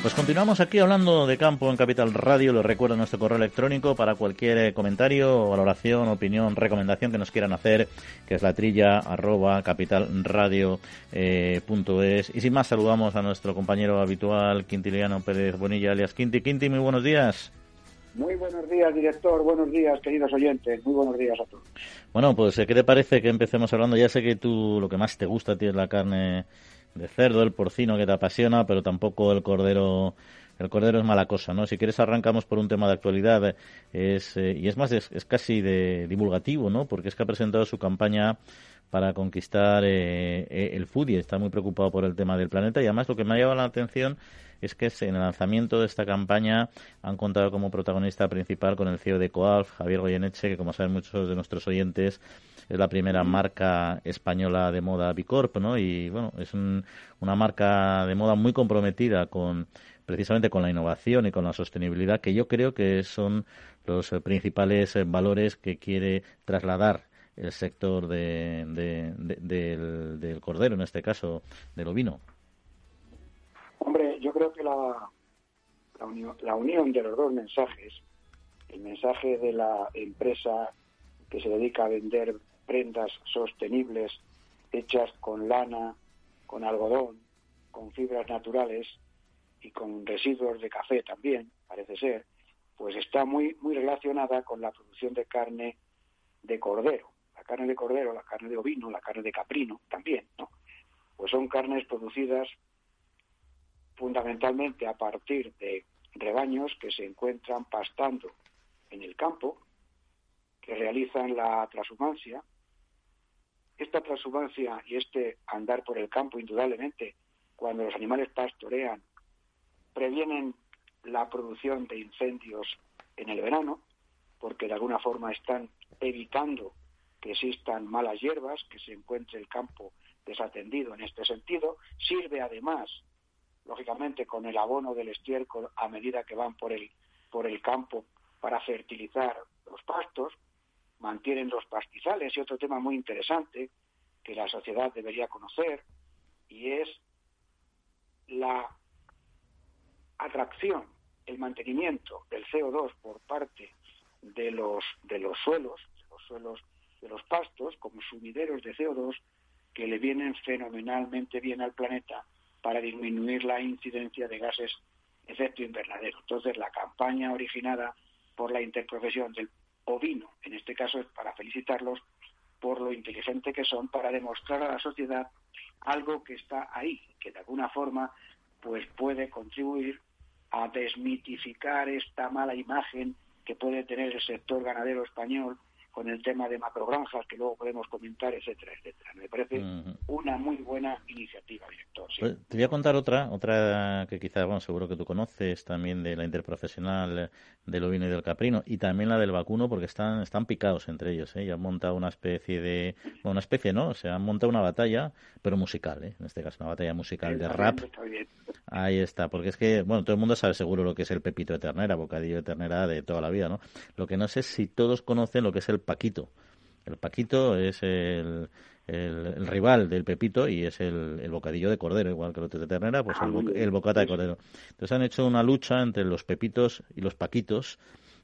Pues continuamos aquí hablando de campo en Capital Radio. Les recuerdo nuestro correo electrónico para cualquier eh, comentario, valoración, opinión, recomendación que nos quieran hacer, que es la trilla arroba capitalradio.es. Eh, y sin más, saludamos a nuestro compañero habitual, Quintiliano Pérez Bonilla, alias Quinti. Quinti, muy buenos días. Muy buenos días, director. Buenos días, queridos oyentes. Muy buenos días a todos. Bueno, pues, ¿qué te parece que empecemos hablando? Ya sé que tú lo que más te gusta a ti es la carne de cerdo, el porcino que te apasiona, pero tampoco el cordero. El cordero es mala cosa, ¿no? Si quieres arrancamos por un tema de actualidad es, eh, y es más, es, casi de divulgativo, ¿no? Porque es que ha presentado su campaña para conquistar eh, eh, el foodie. Está muy preocupado por el tema del planeta y además lo que me ha llamado la atención es que en el lanzamiento de esta campaña han contado como protagonista principal con el CEO de Coalf, Javier Goyeneche, que como saben muchos de nuestros oyentes es la primera marca española de moda Bicorp, ¿no? Y bueno, es una marca de moda muy comprometida con precisamente con la innovación y con la sostenibilidad, que yo creo que son los principales valores que quiere trasladar el sector de, del, del, cordero, en este caso, del ovino. Hombre, yo creo que la, la, unión, la unión de los dos mensajes, el mensaje de la empresa que se dedica a vender prendas sostenibles hechas con lana, con algodón, con fibras naturales y con residuos de café también, parece ser, pues está muy muy relacionada con la producción de carne de cordero. La carne de cordero, la carne de ovino, la carne de caprino también, ¿no? Pues son carnes producidas fundamentalmente a partir de rebaños que se encuentran pastando en el campo, que realizan la transhumancia, esta transhumancia y este andar por el campo, indudablemente, cuando los animales pastorean, previenen la producción de incendios en el verano, porque de alguna forma están evitando que existan malas hierbas, que se encuentre el campo desatendido en este sentido. Sirve además, lógicamente, con el abono del estiércol a medida que van por el, por el campo para fertilizar los pastos mantienen los pastizales y otro tema muy interesante que la sociedad debería conocer y es la atracción, el mantenimiento del CO2 por parte de los de los suelos, de los suelos de los pastos como sumideros de CO2 que le vienen fenomenalmente bien al planeta para disminuir la incidencia de gases efecto invernadero. Entonces, la campaña originada por la interprofesión del ovino. En este caso es para felicitarlos por lo inteligente que son para demostrar a la sociedad algo que está ahí, que de alguna forma pues puede contribuir a desmitificar esta mala imagen que puede tener el sector ganadero español con el tema de macrogranjas que luego podemos comentar, etcétera, etcétera. Me parece una muy buena iniciativa, director. Pues, te voy a contar otra, otra que quizás, bueno, seguro que tú conoces también de la interprofesional del ovino y del caprino y también la del vacuno porque están, están picados entre ellos, ¿eh? Y han montado una especie de, bueno, una especie, ¿no? O sea, han montado una batalla, pero musical, ¿eh? En este caso, una batalla musical de rap. Ahí está, porque es que, bueno, todo el mundo sabe seguro lo que es el pepito de ternera, bocadillo de ternera de toda la vida, ¿no? Lo que no sé es si todos conocen lo que es el Paquito. El Paquito es el, el, rival del Pepito y es el, el, bocadillo de cordero, igual que el otro de ternera, pues el, el, bocata de cordero. Entonces han hecho una lucha entre los Pepitos y los Paquitos,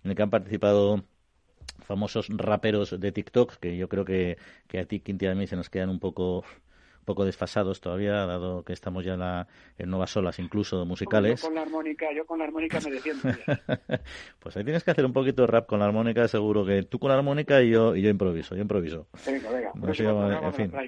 en el que han participado famosos raperos de TikTok, que yo creo que, que a ti, Quinti, a mí se nos quedan un poco poco desfasados todavía, dado que estamos ya en, la, en nuevas olas, incluso musicales. Yo con la armónica, yo con la armónica me defiendo. pues ahí tienes que hacer un poquito de rap con la armónica, seguro que tú con la armónica y yo, y yo improviso, yo improviso. Venga, venga, en fin.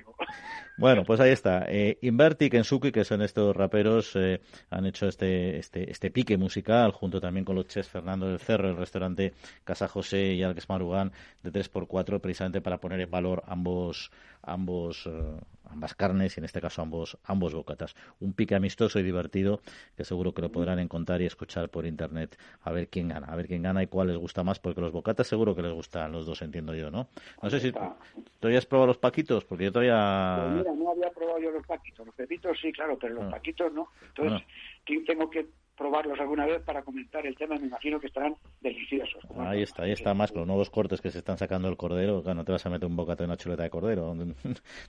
Bueno, pues ahí está. Eh, Inverti Kensuki, que son estos raperos, eh, han hecho este, este, este pique musical, junto también con los chefs Fernando del Cerro, el restaurante Casa José y Alex Marugán, de 3x4, precisamente para poner en valor ambos, ambos, eh, ambas carnes y en este caso ambos, ambos bocatas. Un pique amistoso y divertido que seguro que lo podrán encontrar y escuchar por internet a ver quién gana, a ver quién gana y cuál les gusta más, porque los bocatas seguro que les gustan los dos, entiendo yo, ¿no? No sé si tú has probado los paquitos, porque yo todavía... Pues mira, no había probado yo los paquitos, los pepitos sí, claro, pero los ah. paquitos no. Entonces, tengo que probarlos alguna vez para comentar el tema, me imagino que estarán deliciosos. Ahí está, ahí está más con los nuevos cortes que se están sacando del cordero, claro, no te vas a meter un bocata de una chuleta de cordero, de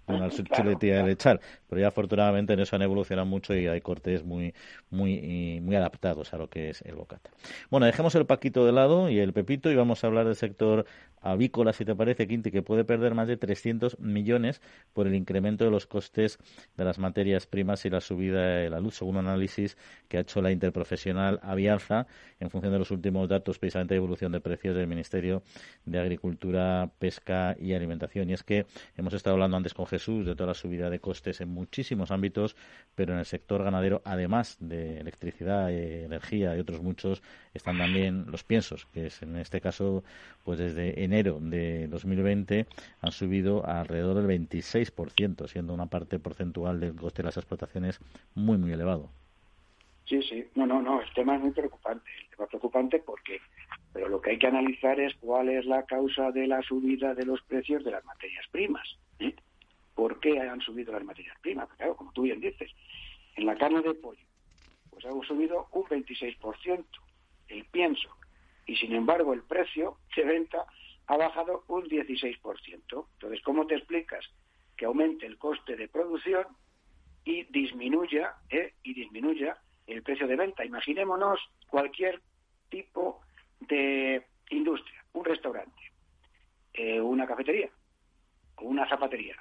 una chuletilla de lechar, pero ya afortunadamente en eso han evolucionado mucho y hay cortes muy muy muy adaptados a lo que es el bocata. Bueno, dejemos el paquito de lado y el pepito y vamos a hablar del sector avícola, si te parece, Quinti, que puede perder más de 300 millones por el incremento de los costes de las materias primas y la subida de la luz, según un análisis que ha hecho la interpretación profesional Avianza en función de los últimos datos precisamente de evolución de precios del Ministerio de Agricultura, Pesca y Alimentación. Y es que hemos estado hablando antes con Jesús de toda la subida de costes en muchísimos ámbitos, pero en el sector ganadero, además de electricidad, eh, energía y otros muchos, están también los piensos, que es en este caso, pues desde enero de 2020 han subido alrededor del 26%, siendo una parte porcentual del coste de las explotaciones muy, muy elevado. Sí, sí, no, no, no, el tema es muy preocupante. El tema es preocupante porque, pero lo que hay que analizar es cuál es la causa de la subida de los precios de las materias primas. ¿eh? ¿Por qué han subido las materias primas? claro, como tú bien dices, en la carne de pollo, pues ha subido un 26% el pienso, y sin embargo el precio de venta ha bajado un 16%. Entonces, ¿cómo te explicas que aumente el coste de producción y disminuya, ¿eh? y disminuya el precio de venta. Imaginémonos cualquier tipo de industria, un restaurante, eh, una cafetería o una zapatería.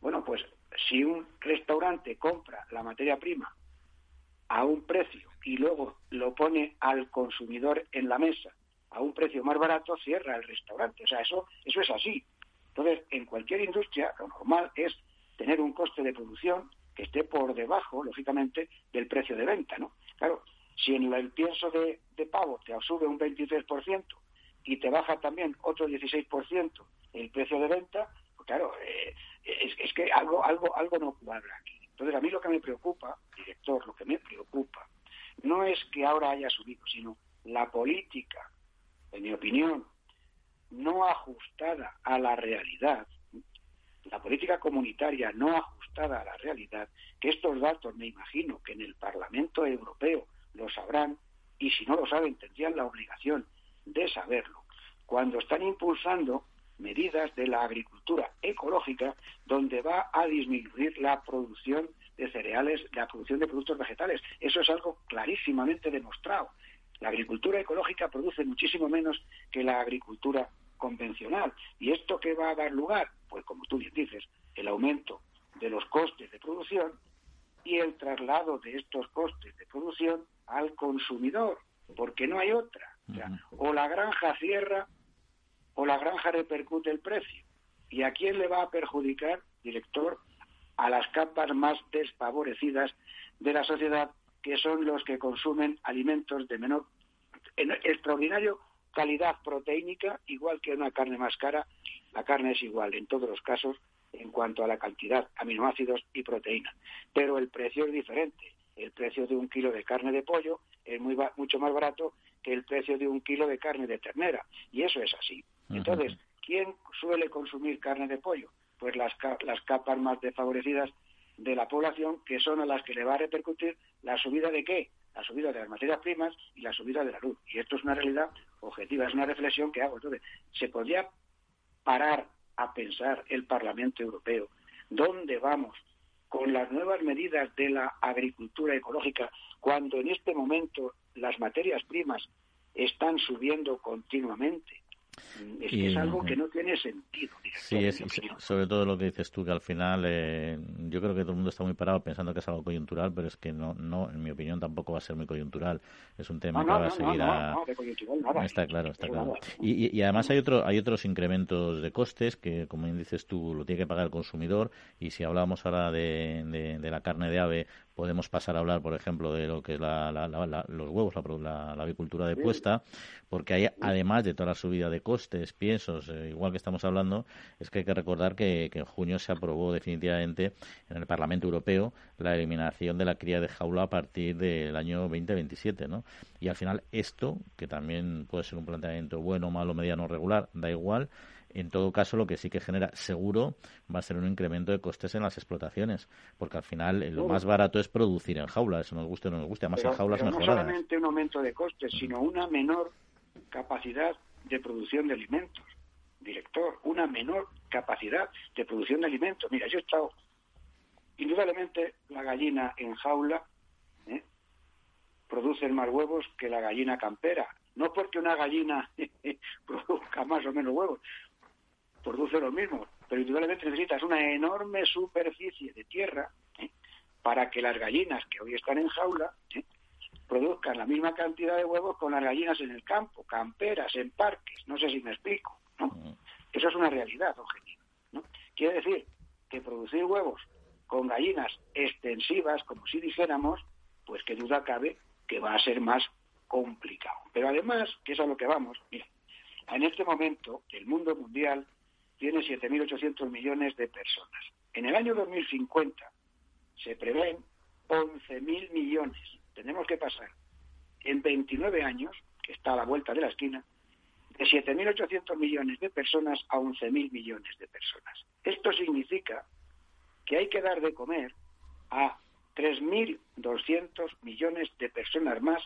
Bueno, pues si un restaurante compra la materia prima a un precio y luego lo pone al consumidor en la mesa a un precio más barato, cierra el restaurante. O sea, eso, eso es así. Entonces, en cualquier industria, lo normal es tener un coste de producción que esté por debajo, lógicamente, del precio de venta, ¿no? Claro, si en el pienso de, pavo te sube un 23% y te baja también otro 16% el precio de venta, pues claro, eh, es, que algo, algo, algo no cuadra aquí. Entonces, a mí lo que me preocupa, director, lo que me preocupa, no es que ahora haya subido, sino la política, en mi opinión, no ajustada a la realidad, la política comunitaria no ajustada a la realidad, que estos datos me imagino que en el Parlamento Europeo lo sabrán y si no lo saben tendrían la obligación de saberlo, cuando están impulsando medidas de la agricultura ecológica donde va a disminuir la producción de cereales, la producción de productos vegetales. Eso es algo clarísimamente demostrado. La agricultura ecológica produce muchísimo menos que la agricultura convencional. ¿Y esto qué va a dar lugar? Pues como tú bien dices, el aumento de los costes de producción y el traslado de estos costes de producción al consumidor, porque no hay otra. O, la granja cierra o la granja repercute el precio. ¿Y a quién le va a perjudicar, director? A las capas más desfavorecidas de la sociedad, que son los que consumen alimentos de menor extraordinario calidad proteínica, igual que una carne más cara, la carne es igual en todos los casos en cuanto a la cantidad, aminoácidos y proteína. Pero el precio es diferente. El precio de un kilo de carne de pollo es muy, mucho más barato que el precio de un kilo de carne de ternera. Y eso es así. Entonces, ¿quién suele consumir carne de pollo? Pues las, las capas más desfavorecidas de la población, que son a las que le va a repercutir la subida de qué? La subida de las materias primas y la subida de la luz. Y esto es una realidad objetiva, es una reflexión que hago. Entonces, ¿se podría parar a pensar el Parlamento Europeo dónde vamos con las nuevas medidas de la agricultura ecológica cuando en este momento las materias primas están subiendo continuamente? Es que es algo que no tiene sentido. Sí, es, sobre todo lo que dices tú, que al final eh, yo creo que todo el mundo está muy parado pensando que es algo coyuntural, pero es que no, no en mi opinión tampoco va a ser muy coyuntural. Es un tema que va a seguir a... Está claro, está claro. Y, y, además hay, otro, hay otros incrementos de costes que, como dices tú, lo tiene que pagar el consumidor y si hablábamos ahora de, de, la carne de ave, podemos pasar a hablar, por ejemplo, de lo que es la, los huevos, la, avicultura de puesta, porque hay, además de toda la subida de costes, piensos, eh, igual que estamos hablando, es que hay que recordar que, en junio se aprobó definitivamente en el Parlamento Europeo la eliminación de la cría de jaula a partir del año 2027, ¿no? Y al final esto, que también puede ser un planteamiento bueno, malo, mediano, regular, da igual, en todo caso, lo que sí que genera seguro va a ser un incremento de costes en las explotaciones, porque al final eh, lo más barato es producir en jaula, eso nos guste o no nos guste, además en jaulas pero No solamente un aumento de costes, sino una menor capacidad de producción de alimentos. Director, una menor capacidad de producción de alimentos. Mira, yo he estado, indudablemente, la gallina en jaula ¿eh? produce más huevos que la gallina campera. No porque una gallina produzca más o menos huevos, produce lo mismo, pero indudablemente necesitas una enorme superficie de tierra ¿eh? para que las gallinas que hoy están en jaula ¿eh? produzcan la misma cantidad de huevos con las gallinas en el campo, camperas, en parques, no sé si me explico, ¿no? Eso es una realidad objetiva, ¿no? Quiere decir que producir huevos con gallinas extensivas, como si dijéramos, pues que duda cabe que va a ser más complicado. Pero además, que es a lo que vamos, mira, en este momento el mundo mundial tiene 7.800 millones de personas. En el año 2050 se prevén 11.000 millones. Tenemos que pasar en 29 años, que está a la vuelta de la esquina, de 7.800 millones de personas a 11.000 millones de personas. Esto significa que hay que dar de comer a 3.200 millones de personas más,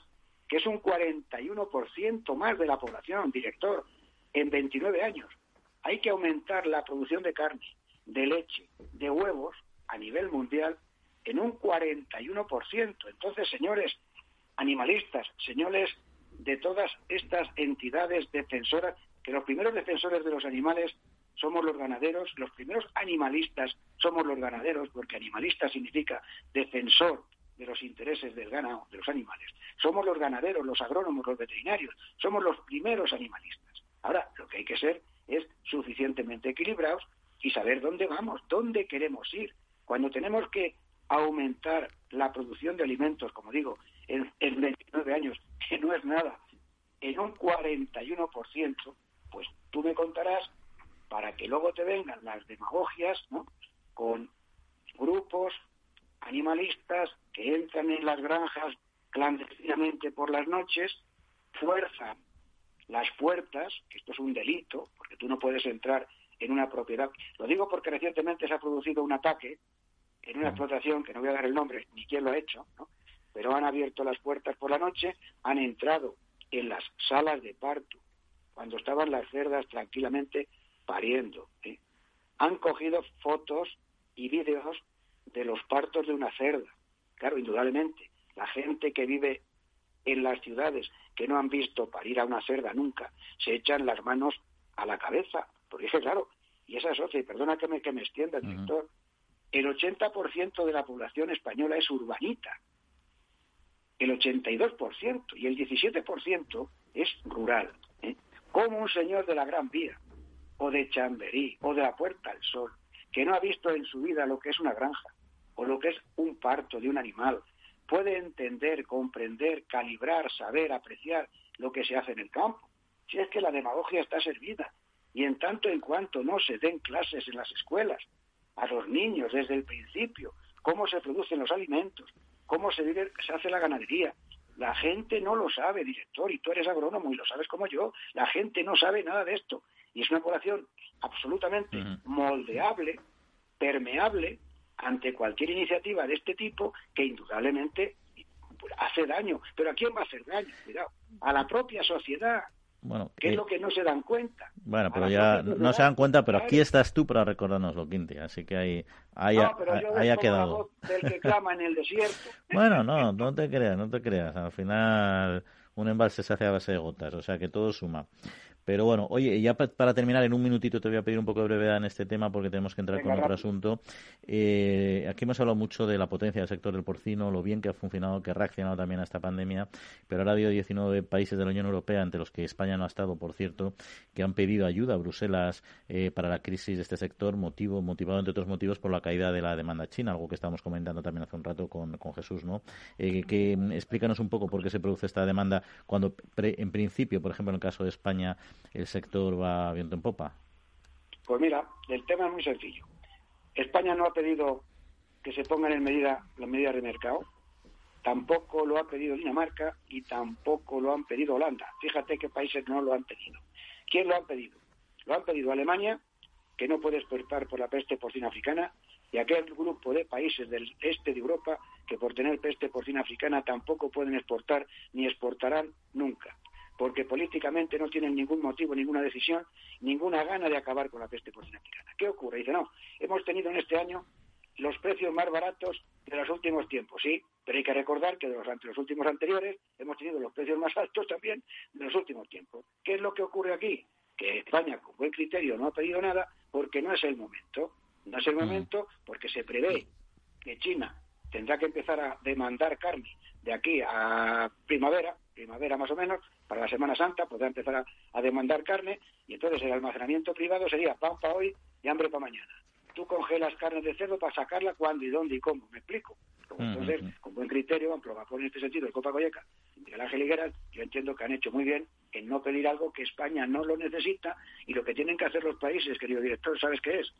que es un 41% más de la población, director, en 29 años hay que aumentar la producción de carne, de leche, de huevos a nivel mundial en un 41%. Entonces, señores animalistas, señores de todas estas entidades defensoras, que los primeros defensores de los animales somos los ganaderos, los primeros animalistas somos los ganaderos, porque animalista significa defensor de los intereses del ganado, de los animales. Somos los ganaderos, los agrónomos, los veterinarios, somos los primeros animalistas. Ahora, lo que hay que ser es suficientemente equilibrados y saber dónde vamos, dónde queremos ir. Cuando tenemos que aumentar la producción de alimentos, como digo, en, en 29 años, que no es nada, en un 41%, pues tú me contarás para que luego te vengan las demagogias, ¿no? Con grupos animalistas que entran en las granjas clandestinamente por las noches, fuerzan las puertas, que esto es un delito, porque tú no puedes entrar en una propiedad. Lo digo porque recientemente se ha producido un ataque en una explotación, que no voy a dar el nombre ni quién lo ha hecho, ¿no? pero han abierto las puertas por la noche, han entrado en las salas de parto, cuando estaban las cerdas tranquilamente pariendo. ¿eh? Han cogido fotos y vídeos de los partos de una cerda. Claro, indudablemente, la gente que vive en las ciudades que no han visto parir a una cerda nunca, se echan las manos a la cabeza. Porque es claro, y esa es y perdona que me, que me extienda el director, el 80% de la población española es urbanita, el 82%, y el 17% es rural. ¿eh? Como un señor de la Gran Vía, o de Chamberí, o de la Puerta del Sol, que no ha visto en su vida lo que es una granja, o lo que es un parto de un animal, puede entender, comprender, calibrar, saber, apreciar lo que se hace en el campo. Si es que la demagogia está servida y en tanto en cuanto no se den clases en las escuelas a los niños desde el principio, cómo se producen los alimentos, cómo se, se hace la ganadería, la gente no lo sabe, director, y tú eres agrónomo y lo sabes como yo. La gente no sabe nada de esto. Y es una población absolutamente moldeable, permeable, ante cualquier iniciativa de este tipo que indudablemente hace daño. Pero ¿a quién va a hacer daño? Cuidado. A la propia sociedad. Bueno, que es lo que no se dan cuenta. Bueno, pero ya no se dan cuenta, pero aquí estás tú para recordárnoslo, Quinti, así que ahí, ahí, ha quedado. del que clama en el desierto. bueno, no, no te creas, no te creas. Al final un embalse se hace a base de gotas, o sea que todo suma. Pero bueno, oye, ya para terminar, en un minutito te voy a pedir un poco de brevedad en este tema porque tenemos que entrar con otro asunto. Eh, aquí hemos hablado mucho de la potencia del sector del porcino, lo bien que ha funcionado, que ha reaccionado también a esta pandemia, pero ahora ha habido 19 países de la Unión Europea, entre los que España no ha estado, por cierto, que han pedido ayuda a Bruselas eh, para la crisis de este sector, motivo, motivado entre otros motivos por la caída de la demanda china, algo que estábamos comentando también hace un rato con, con Jesús, ¿no? Eh, que explícanos un poco por qué se produce esta demanda cuando, en principio, por ejemplo, en el caso de España, el sector va viento en popa. Pues mira, el tema es muy sencillo. España no ha pedido que se pongan en medida las medidas de mercado, tampoco lo ha pedido Dinamarca y tampoco lo han pedido Holanda. Fíjate qué países no lo han pedido. ¿Quién lo ha pedido? Lo han pedido Alemania, que no puede exportar por la peste porcina africana, y aquel grupo de países del este de Europa que por tener peste porcina africana tampoco pueden exportar ni exportarán nunca, porque políticamente no tienen ningún motivo, ninguna decisión, ninguna gana de acabar con la peste porcina africana. ¿Qué ocurre? Dice, no, hemos tenido en este año los precios más baratos de los últimos tiempos, sí, pero hay que recordar que de los, los últimos anteriores hemos tenido los precios más altos también de los últimos tiempos. ¿Qué es lo que ocurre aquí? Que España, con buen criterio, no ha pedido nada porque no es el momento. No es el mm. momento porque se prevé que China tendrá que empezar a demandar carne de aquí a primavera, primavera más o menos, para la Semana Santa podrá empezar a, a demandar carne y entonces el almacenamiento privado sería pan para hoy y hambre para mañana tú congelas carne de cerdo para sacarla cuándo y dónde y cómo, ¿me explico? Entonces, con buen criterio, por en este sentido el Copa Coyeca y Miguel Ángel Higueras, yo entiendo que han hecho muy bien en no pedir algo que España no lo necesita y lo que tienen que hacer los países, querido director, ¿sabes qué es?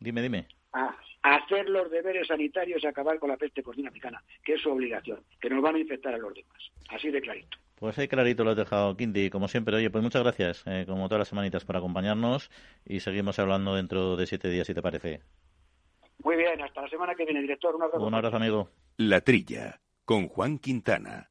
Dime, dime. A hacer los deberes sanitarios y acabar con la peste porcina africana, que es su obligación, que nos van a infectar a los demás. Así de clarito. Pues ahí clarito lo has dejado, Quinti, como siempre. Oye, pues muchas gracias, eh, como todas las semanitas, por acompañarnos y seguimos hablando dentro de siete días, si te parece. Muy bien, hasta la semana que viene, director. Un abrazo. Un abrazo, amigo. La Trilla, con Juan Quintana.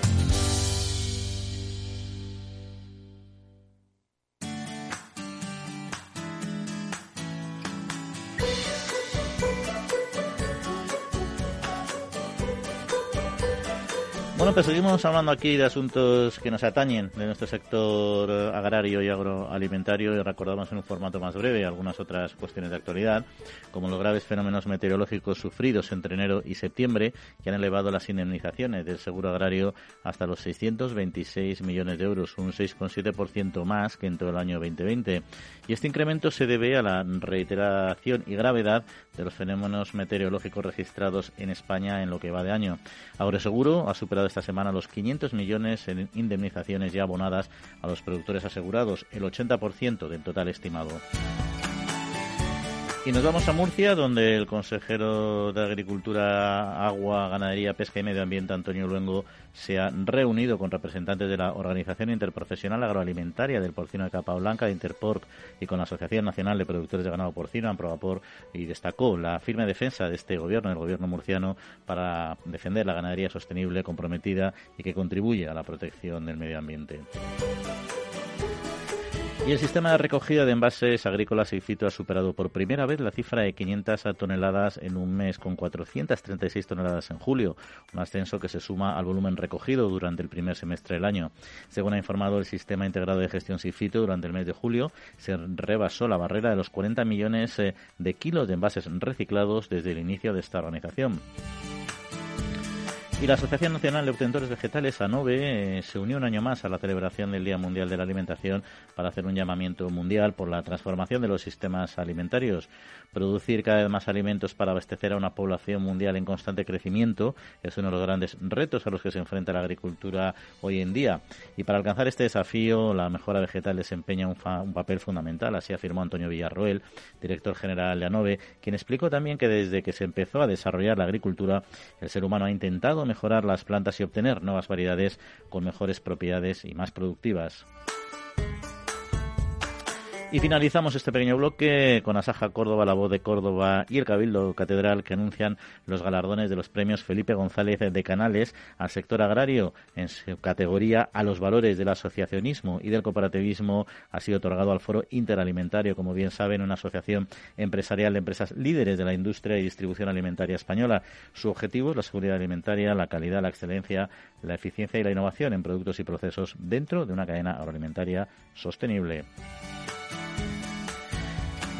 Bueno, pues seguimos hablando aquí de asuntos que nos atañen de nuestro sector agrario y agroalimentario y recordamos en un formato más breve algunas otras cuestiones de actualidad, como los graves fenómenos meteorológicos sufridos entre enero y septiembre, que han elevado las indemnizaciones del seguro agrario hasta los 626 millones de euros, un 6,7% más que en todo el año 2020. Y este incremento se debe a la reiteración y gravedad de los fenómenos meteorológicos registrados en España en lo que va de año. Agroreseguro ha superado esta semana los 500 millones en indemnizaciones ya abonadas a los productores asegurados, el 80% del total estimado. Y nos vamos a Murcia, donde el consejero de Agricultura, Agua, Ganadería, Pesca y Medio Ambiente, Antonio Luengo, se ha reunido con representantes de la Organización Interprofesional Agroalimentaria del Porcino de Capa Blanca, de Interporc, y con la Asociación Nacional de Productores de Ganado Porcino, Amprobapor, y destacó la firme defensa de este gobierno, el gobierno murciano, para defender la ganadería sostenible, comprometida y que contribuye a la protección del medio ambiente. Y el sistema de recogida de envases agrícolas y fito ha superado por primera vez la cifra de 500 toneladas en un mes, con 436 toneladas en julio, un ascenso que se suma al volumen recogido durante el primer semestre del año. Según ha informado el Sistema Integrado de Gestión Sifito, durante el mes de julio se rebasó la barrera de los 40 millones eh, de kilos de envases reciclados desde el inicio de esta organización. Y la Asociación Nacional de Obtentores Vegetales, ANOVE, eh, se unió un año más a la celebración del Día Mundial de la Alimentación para hacer un llamamiento mundial por la transformación de los sistemas alimentarios. Producir cada vez más alimentos para abastecer a una población mundial en constante crecimiento es uno de los grandes retos a los que se enfrenta la agricultura hoy en día. Y para alcanzar este desafío, la mejora vegetal desempeña un, un papel fundamental, así afirmó Antonio Villarroel, director general de ANOVE, quien explicó también que desde que se empezó a desarrollar la agricultura, el ser humano ha intentado mejorar las plantas y obtener nuevas variedades con mejores propiedades y más productivas. Y finalizamos este pequeño bloque con Asaja Córdoba, la voz de Córdoba y el Cabildo Catedral que anuncian los galardones de los premios Felipe González de Canales al sector agrario en su categoría a los valores del asociacionismo y del cooperativismo ha sido otorgado al Foro Interalimentario, como bien saben, una asociación empresarial de empresas líderes de la industria y distribución alimentaria española. Su objetivo es la seguridad alimentaria, la calidad, la excelencia, la eficiencia y la innovación en productos y procesos dentro de una cadena agroalimentaria sostenible.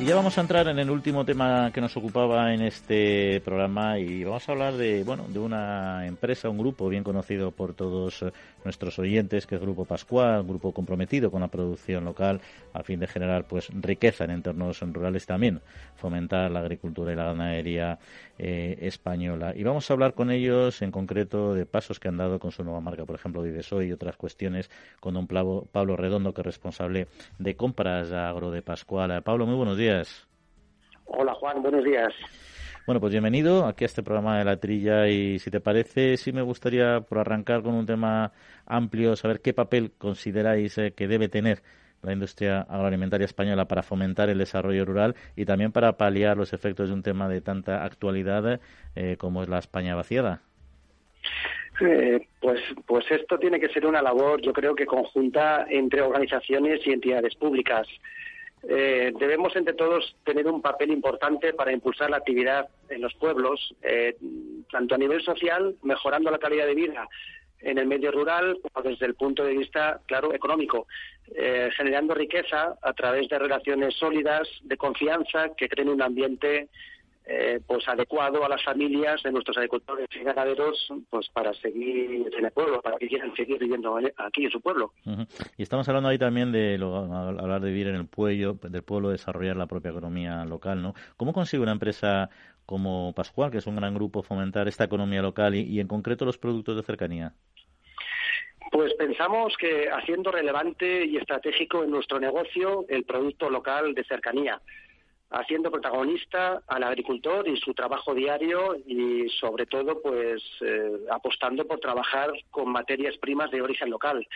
Y ya vamos a entrar en el último tema que nos ocupaba en este programa y vamos a hablar de, bueno, de una empresa, un grupo bien conocido por todos eh, nuestros oyentes, que es Grupo Pascual, un grupo comprometido con la producción local a fin de generar pues riqueza en entornos rurales también, fomentar la agricultura y la ganadería eh, española. Y vamos a hablar con ellos en concreto de pasos que han dado con su nueva marca, por ejemplo, Vivesoy y otras cuestiones, con don Pablo Redondo, que es responsable de compras agro de Pascual. Pablo, muy buenos días. Hola Juan, buenos días. Bueno, pues bienvenido aquí a este programa de la trilla y si te parece, sí me gustaría, por arrancar con un tema amplio, saber qué papel consideráis eh, que debe tener la industria agroalimentaria española para fomentar el desarrollo rural y también para paliar los efectos de un tema de tanta actualidad eh, como es la España vaciada? Eh, pues, pues esto tiene que ser una labor, yo creo que conjunta entre organizaciones y entidades públicas. Eh, debemos entre todos tener un papel importante para impulsar la actividad en los pueblos, tanto a nivel social, mejorando la calidad de vida en el medio rural desde el punto de vista, claro, económico, eh, generando riqueza a través de relaciones sólidas, de confianza, que creen un ambiente eh, pues adecuado a las familias de nuestros agricultores y ganaderos pues para seguir en el pueblo, para que quieran seguir viviendo aquí en su pueblo. Y estamos hablando ahí también de hablar de vivir en el pueblo, del pueblo, desarrollar la propia economía local, ¿no? ¿Cómo consigue una empresa como Pascual, que es un gran grupo, fomentar esta economía local y en concreto los productos de cercanía? Pues pensamos que haciendo relevante y estratégico en nuestro negocio el producto local de cercanía, haciendo protagonista al agricultor y su trabajo diario y sobre todo pues eh, apostando por trabajar con materias primas de origen local.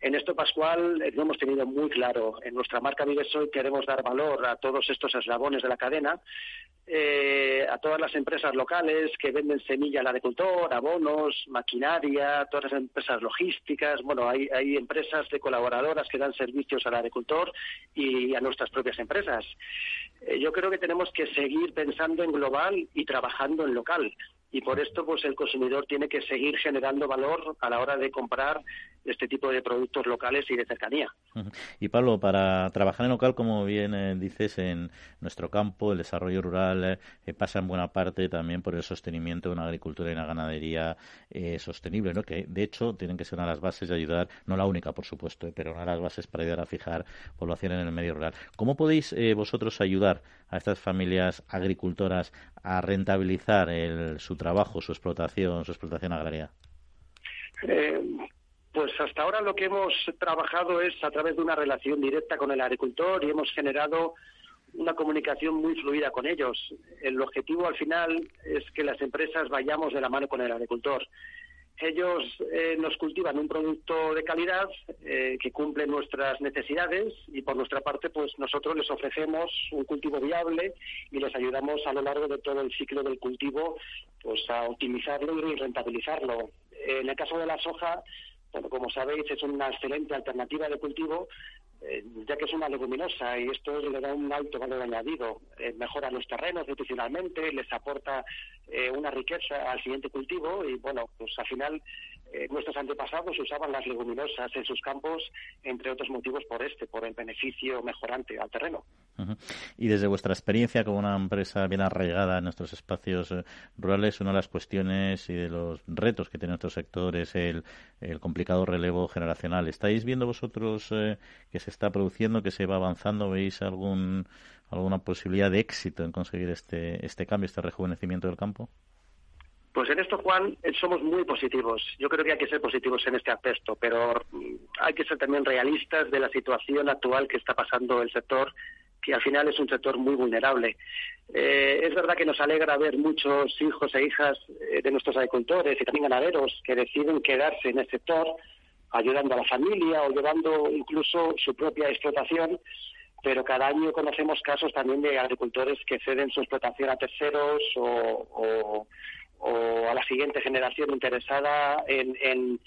En esto, Pascual, eh, lo hemos tenido muy claro. En nuestra marca Vivesoy queremos dar valor a todos estos eslabones de la cadena, eh, a todas las empresas locales que venden semilla al agricultor, abonos, maquinaria, todas las empresas logísticas. Bueno, hay, empresas de colaboradoras que dan servicios al agricultor y a nuestras propias empresas. Eh, yo creo que tenemos que seguir pensando en global y trabajando en local y por esto pues el consumidor tiene que seguir generando valor a la hora de comprar este tipo de productos locales y de cercanía. Y Pablo, para trabajar en local, como bien eh, dices, en nuestro campo, el desarrollo rural eh, pasa en buena parte también por el sostenimiento de una agricultura y una ganadería eh, sostenible, ¿no? que de hecho tienen que ser una de las bases de ayudar, no la única por supuesto, pero una de las bases para ayudar a fijar población en el medio rural. ¿Cómo podéis vosotros ayudar a estas familias agricultoras a rentabilizar el, su trabajo, su explotación, su explotación agraria? Eh, pues hasta ahora lo que hemos trabajado es a través de una relación directa con el agricultor y hemos generado una comunicación muy fluida con ellos. El objetivo al final es que las empresas vayamos de la mano con el agricultor. Ellos eh, nos cultivan un producto de calidad eh, que cumple nuestras necesidades y por nuestra parte pues nosotros les ofrecemos un cultivo viable y les ayudamos a lo largo de todo el ciclo del cultivo pues a optimizarlo y rentabilizarlo. En el caso de la soja, bueno, como sabéis es una excelente alternativa de cultivo eh, ya que es una leguminosa y esto le da un alto valor añadido, eh, mejora los terrenos nutricionalmente, les aporta eh, una riqueza al siguiente cultivo y bueno, pues al final nuestros antepasados usaban las leguminosas en sus campos, entre otros motivos por este, por el beneficio mejorante al terreno. Y desde vuestra experiencia como una empresa bien arraigada en nuestros espacios rurales, una de las cuestiones y de los retos que tiene nuestro sector es el, complicado relevo generacional. ¿Estáis viendo vosotros que se está produciendo, que se va avanzando? ¿Veis algún, alguna posibilidad de éxito en conseguir este, este cambio, este rejuvenecimiento del campo? Pues en esto, Juan, eh, somos muy positivos. Yo creo que hay que ser positivos en este aspecto, pero mm, hay que ser también realistas de la situación actual que está pasando el sector, que al final es un sector muy vulnerable. Eh, es verdad que nos alegra ver muchos hijos e hijas eh, de nuestros agricultores y también ganaderos que deciden quedarse en el sector ayudando a la familia o llevando incluso su propia explotación, pero cada año conocemos casos también de agricultores que ceden su explotación a terceros o, a la siguiente generación interesada en,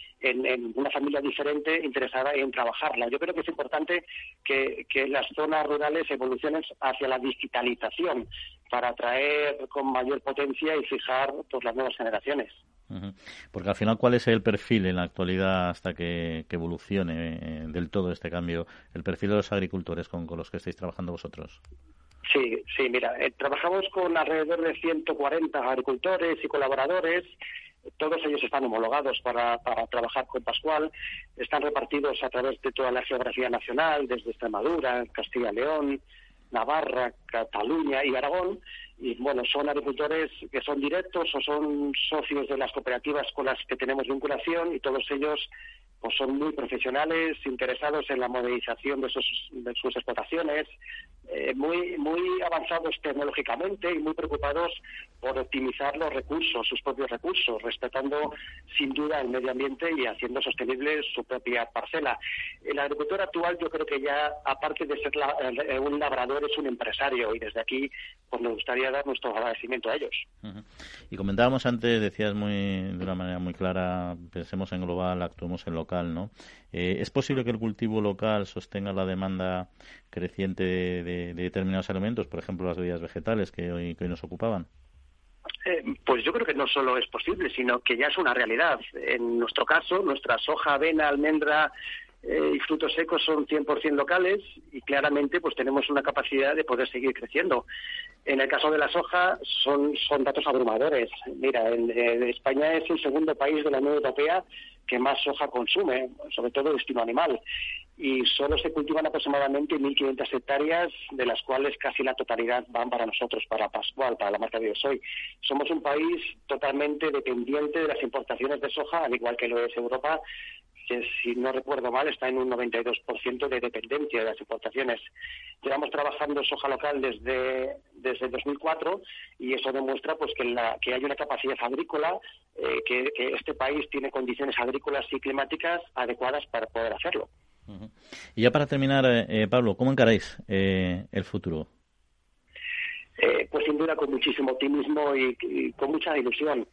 una familia diferente, interesada en trabajarla. Yo creo que es importante que, las zonas rurales evolucionen hacia la digitalización para atraer con mayor potencia y fijar pues, las nuevas generaciones. Porque al final, ¿cuál es el perfil en la actualidad hasta que, evolucione eh, del todo este cambio, el perfil de los agricultores con, los que estáis trabajando vosotros? Sí, sí, mira, eh, trabajamos con alrededor de 140 agricultores y colaboradores. Todos ellos están homologados para, para trabajar con Pascual. Están repartidos a través de toda la geografía nacional, desde Extremadura, Castilla y León, Navarra, Cataluña y Aragón y bueno, son agricultores que son directos o son socios de las cooperativas con las que tenemos vinculación y todos ellos pues son muy profesionales, interesados en la modernización de sus, de sus explotaciones, eh, muy, muy avanzados tecnológicamente y muy preocupados por optimizar los recursos, sus propios recursos, respetando sin duda el medio ambiente y haciendo sostenible su propia parcela. El agricultor actual yo creo que ya, aparte de ser eh, un labrador, es un empresario y desde aquí pues nos gustaría dar nuestro agradecimiento a ellos. Y comentábamos antes, decías muy de una manera muy clara, pensemos en global, actuemos en local, ¿no? Eh, ¿Es posible que el cultivo local sostenga la demanda creciente de, determinados alimentos, por ejemplo las bebidas vegetales que hoy, que hoy nos ocupaban? Eh, pues yo creo que no solo es posible, sino que ya es una realidad. En nuestro caso, nuestra soja, avena, almendra, eh, y frutos secos son 100% locales y claramente pues tenemos una capacidad de poder seguir creciendo. En el caso de la soja son, son datos abrumadores. Mira, en, España es el segundo país de la Unión Europea que más soja consume, sobre todo destino animal. Y solo se cultivan aproximadamente 1.500 hectáreas, de las cuales casi la totalidad van para nosotros, para Pascual, para la marca de Soy. Somos un país totalmente dependiente de las importaciones de soja, al igual que lo es Europa, que si no recuerdo mal está en un 92% de dependencia de las importaciones. Llevamos trabajando soja local desde, desde 2004 y eso demuestra pues que, la, que hay una capacidad agrícola, eh, que, este país tiene condiciones agrícolas y climáticas adecuadas para poder hacerlo. Y ya para terminar, eh, eh, Pablo, ¿cómo encaráis el futuro? pues sin duda con muchísimo optimismo y con mucha ilusión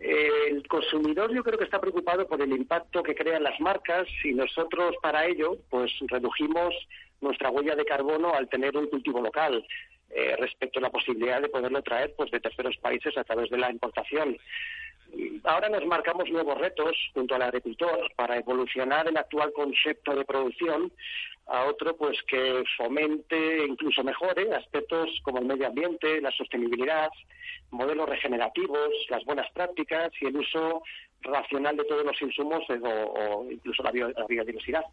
el consumidor yo creo que está preocupado por el impacto que crean las marcas y nosotros para ello pues redujimos nuestra huella de carbono al tener un cultivo local eh, respecto a la posibilidad de poderlo traer pues de terceros países a través de la importación. Ahora nos marcamos nuevos retos junto al agricultor para evolucionar el actual concepto de producción a otro pues que fomente e incluso mejore aspectos como el medio ambiente, la sostenibilidad, modelos regenerativos, las buenas prácticas y el uso racional de todos los insumos o, o incluso la, biodiversidad.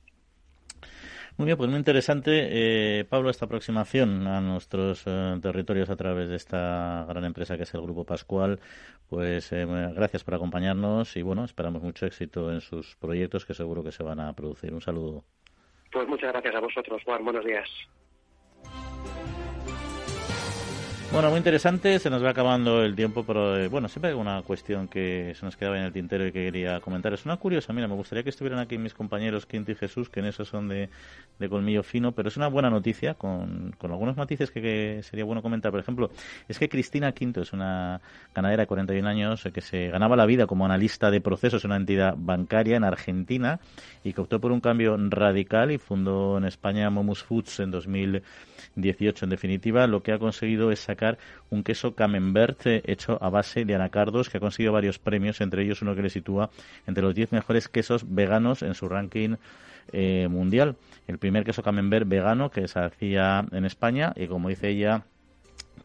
Muy bien, pues muy interesante, eh, Pablo, esta aproximación a nuestros eh, territorios a través de esta gran empresa que es el Grupo Pascual. Pues eh, gracias por acompañarnos y bueno, esperamos mucho éxito en sus proyectos que seguro que se van a producir. Un saludo. Pues muchas gracias a vosotros, Juan. Buenos días. Bueno, muy interesante, se nos va acabando el tiempo, pero eh, bueno, siempre hay una cuestión que se nos quedaba en el tintero y que quería comentar. Es una curiosa, mira, me gustaría que estuvieran aquí mis compañeros Quinto y Jesús, que en eso son de, colmillo fino, pero es una buena noticia con, con algunos matices que, sería bueno comentar. Por ejemplo, es que Cristina Quinto es una ganadera de 41 años eh, que se ganaba la vida como analista de procesos en una entidad bancaria en Argentina y que optó por un cambio radical y fundó en España Momus Foods en 2018. En definitiva, lo que ha conseguido es sacar un queso camembert eh, hecho a base de anacardos que ha conseguido varios premios, entre ellos uno que le sitúa entre los 10 mejores quesos veganos en su ranking eh, mundial. El primer queso camembert vegano que se hacía en España y como dice ella,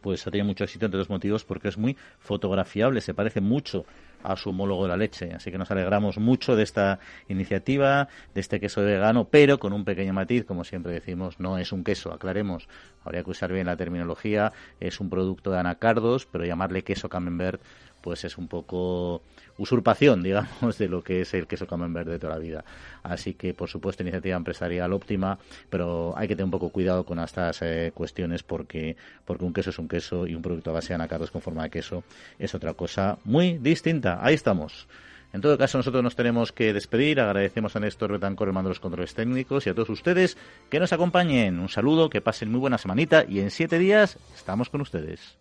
pues ha tenido mucho éxito entre dos motivos porque es muy fotografiable, se parece mucho a su homólogo de la leche. Así que nos alegramos mucho de esta iniciativa, de este queso vegano, pero con un pequeño matiz, como siempre decimos, no es un queso, aclaremos, habría que usar bien la terminología, es un producto de anacardos, pero llamarle queso camembert pues es un poco usurpación, digamos, de lo que es el queso camembert de toda la vida. Así que, por supuesto, iniciativa empresarial óptima, pero hay que tener un poco cuidado con estas eh, cuestiones porque, porque un queso es un queso y un producto a base de anacardos con forma de queso es otra cosa muy distinta. Ahí estamos. En todo caso, nosotros nos tenemos que despedir. Agradecemos a Néstor Betancor, el mando de los controles técnicos, y a todos ustedes que nos acompañen. Un saludo, que pasen muy buena semanita y en siete días estamos con ustedes.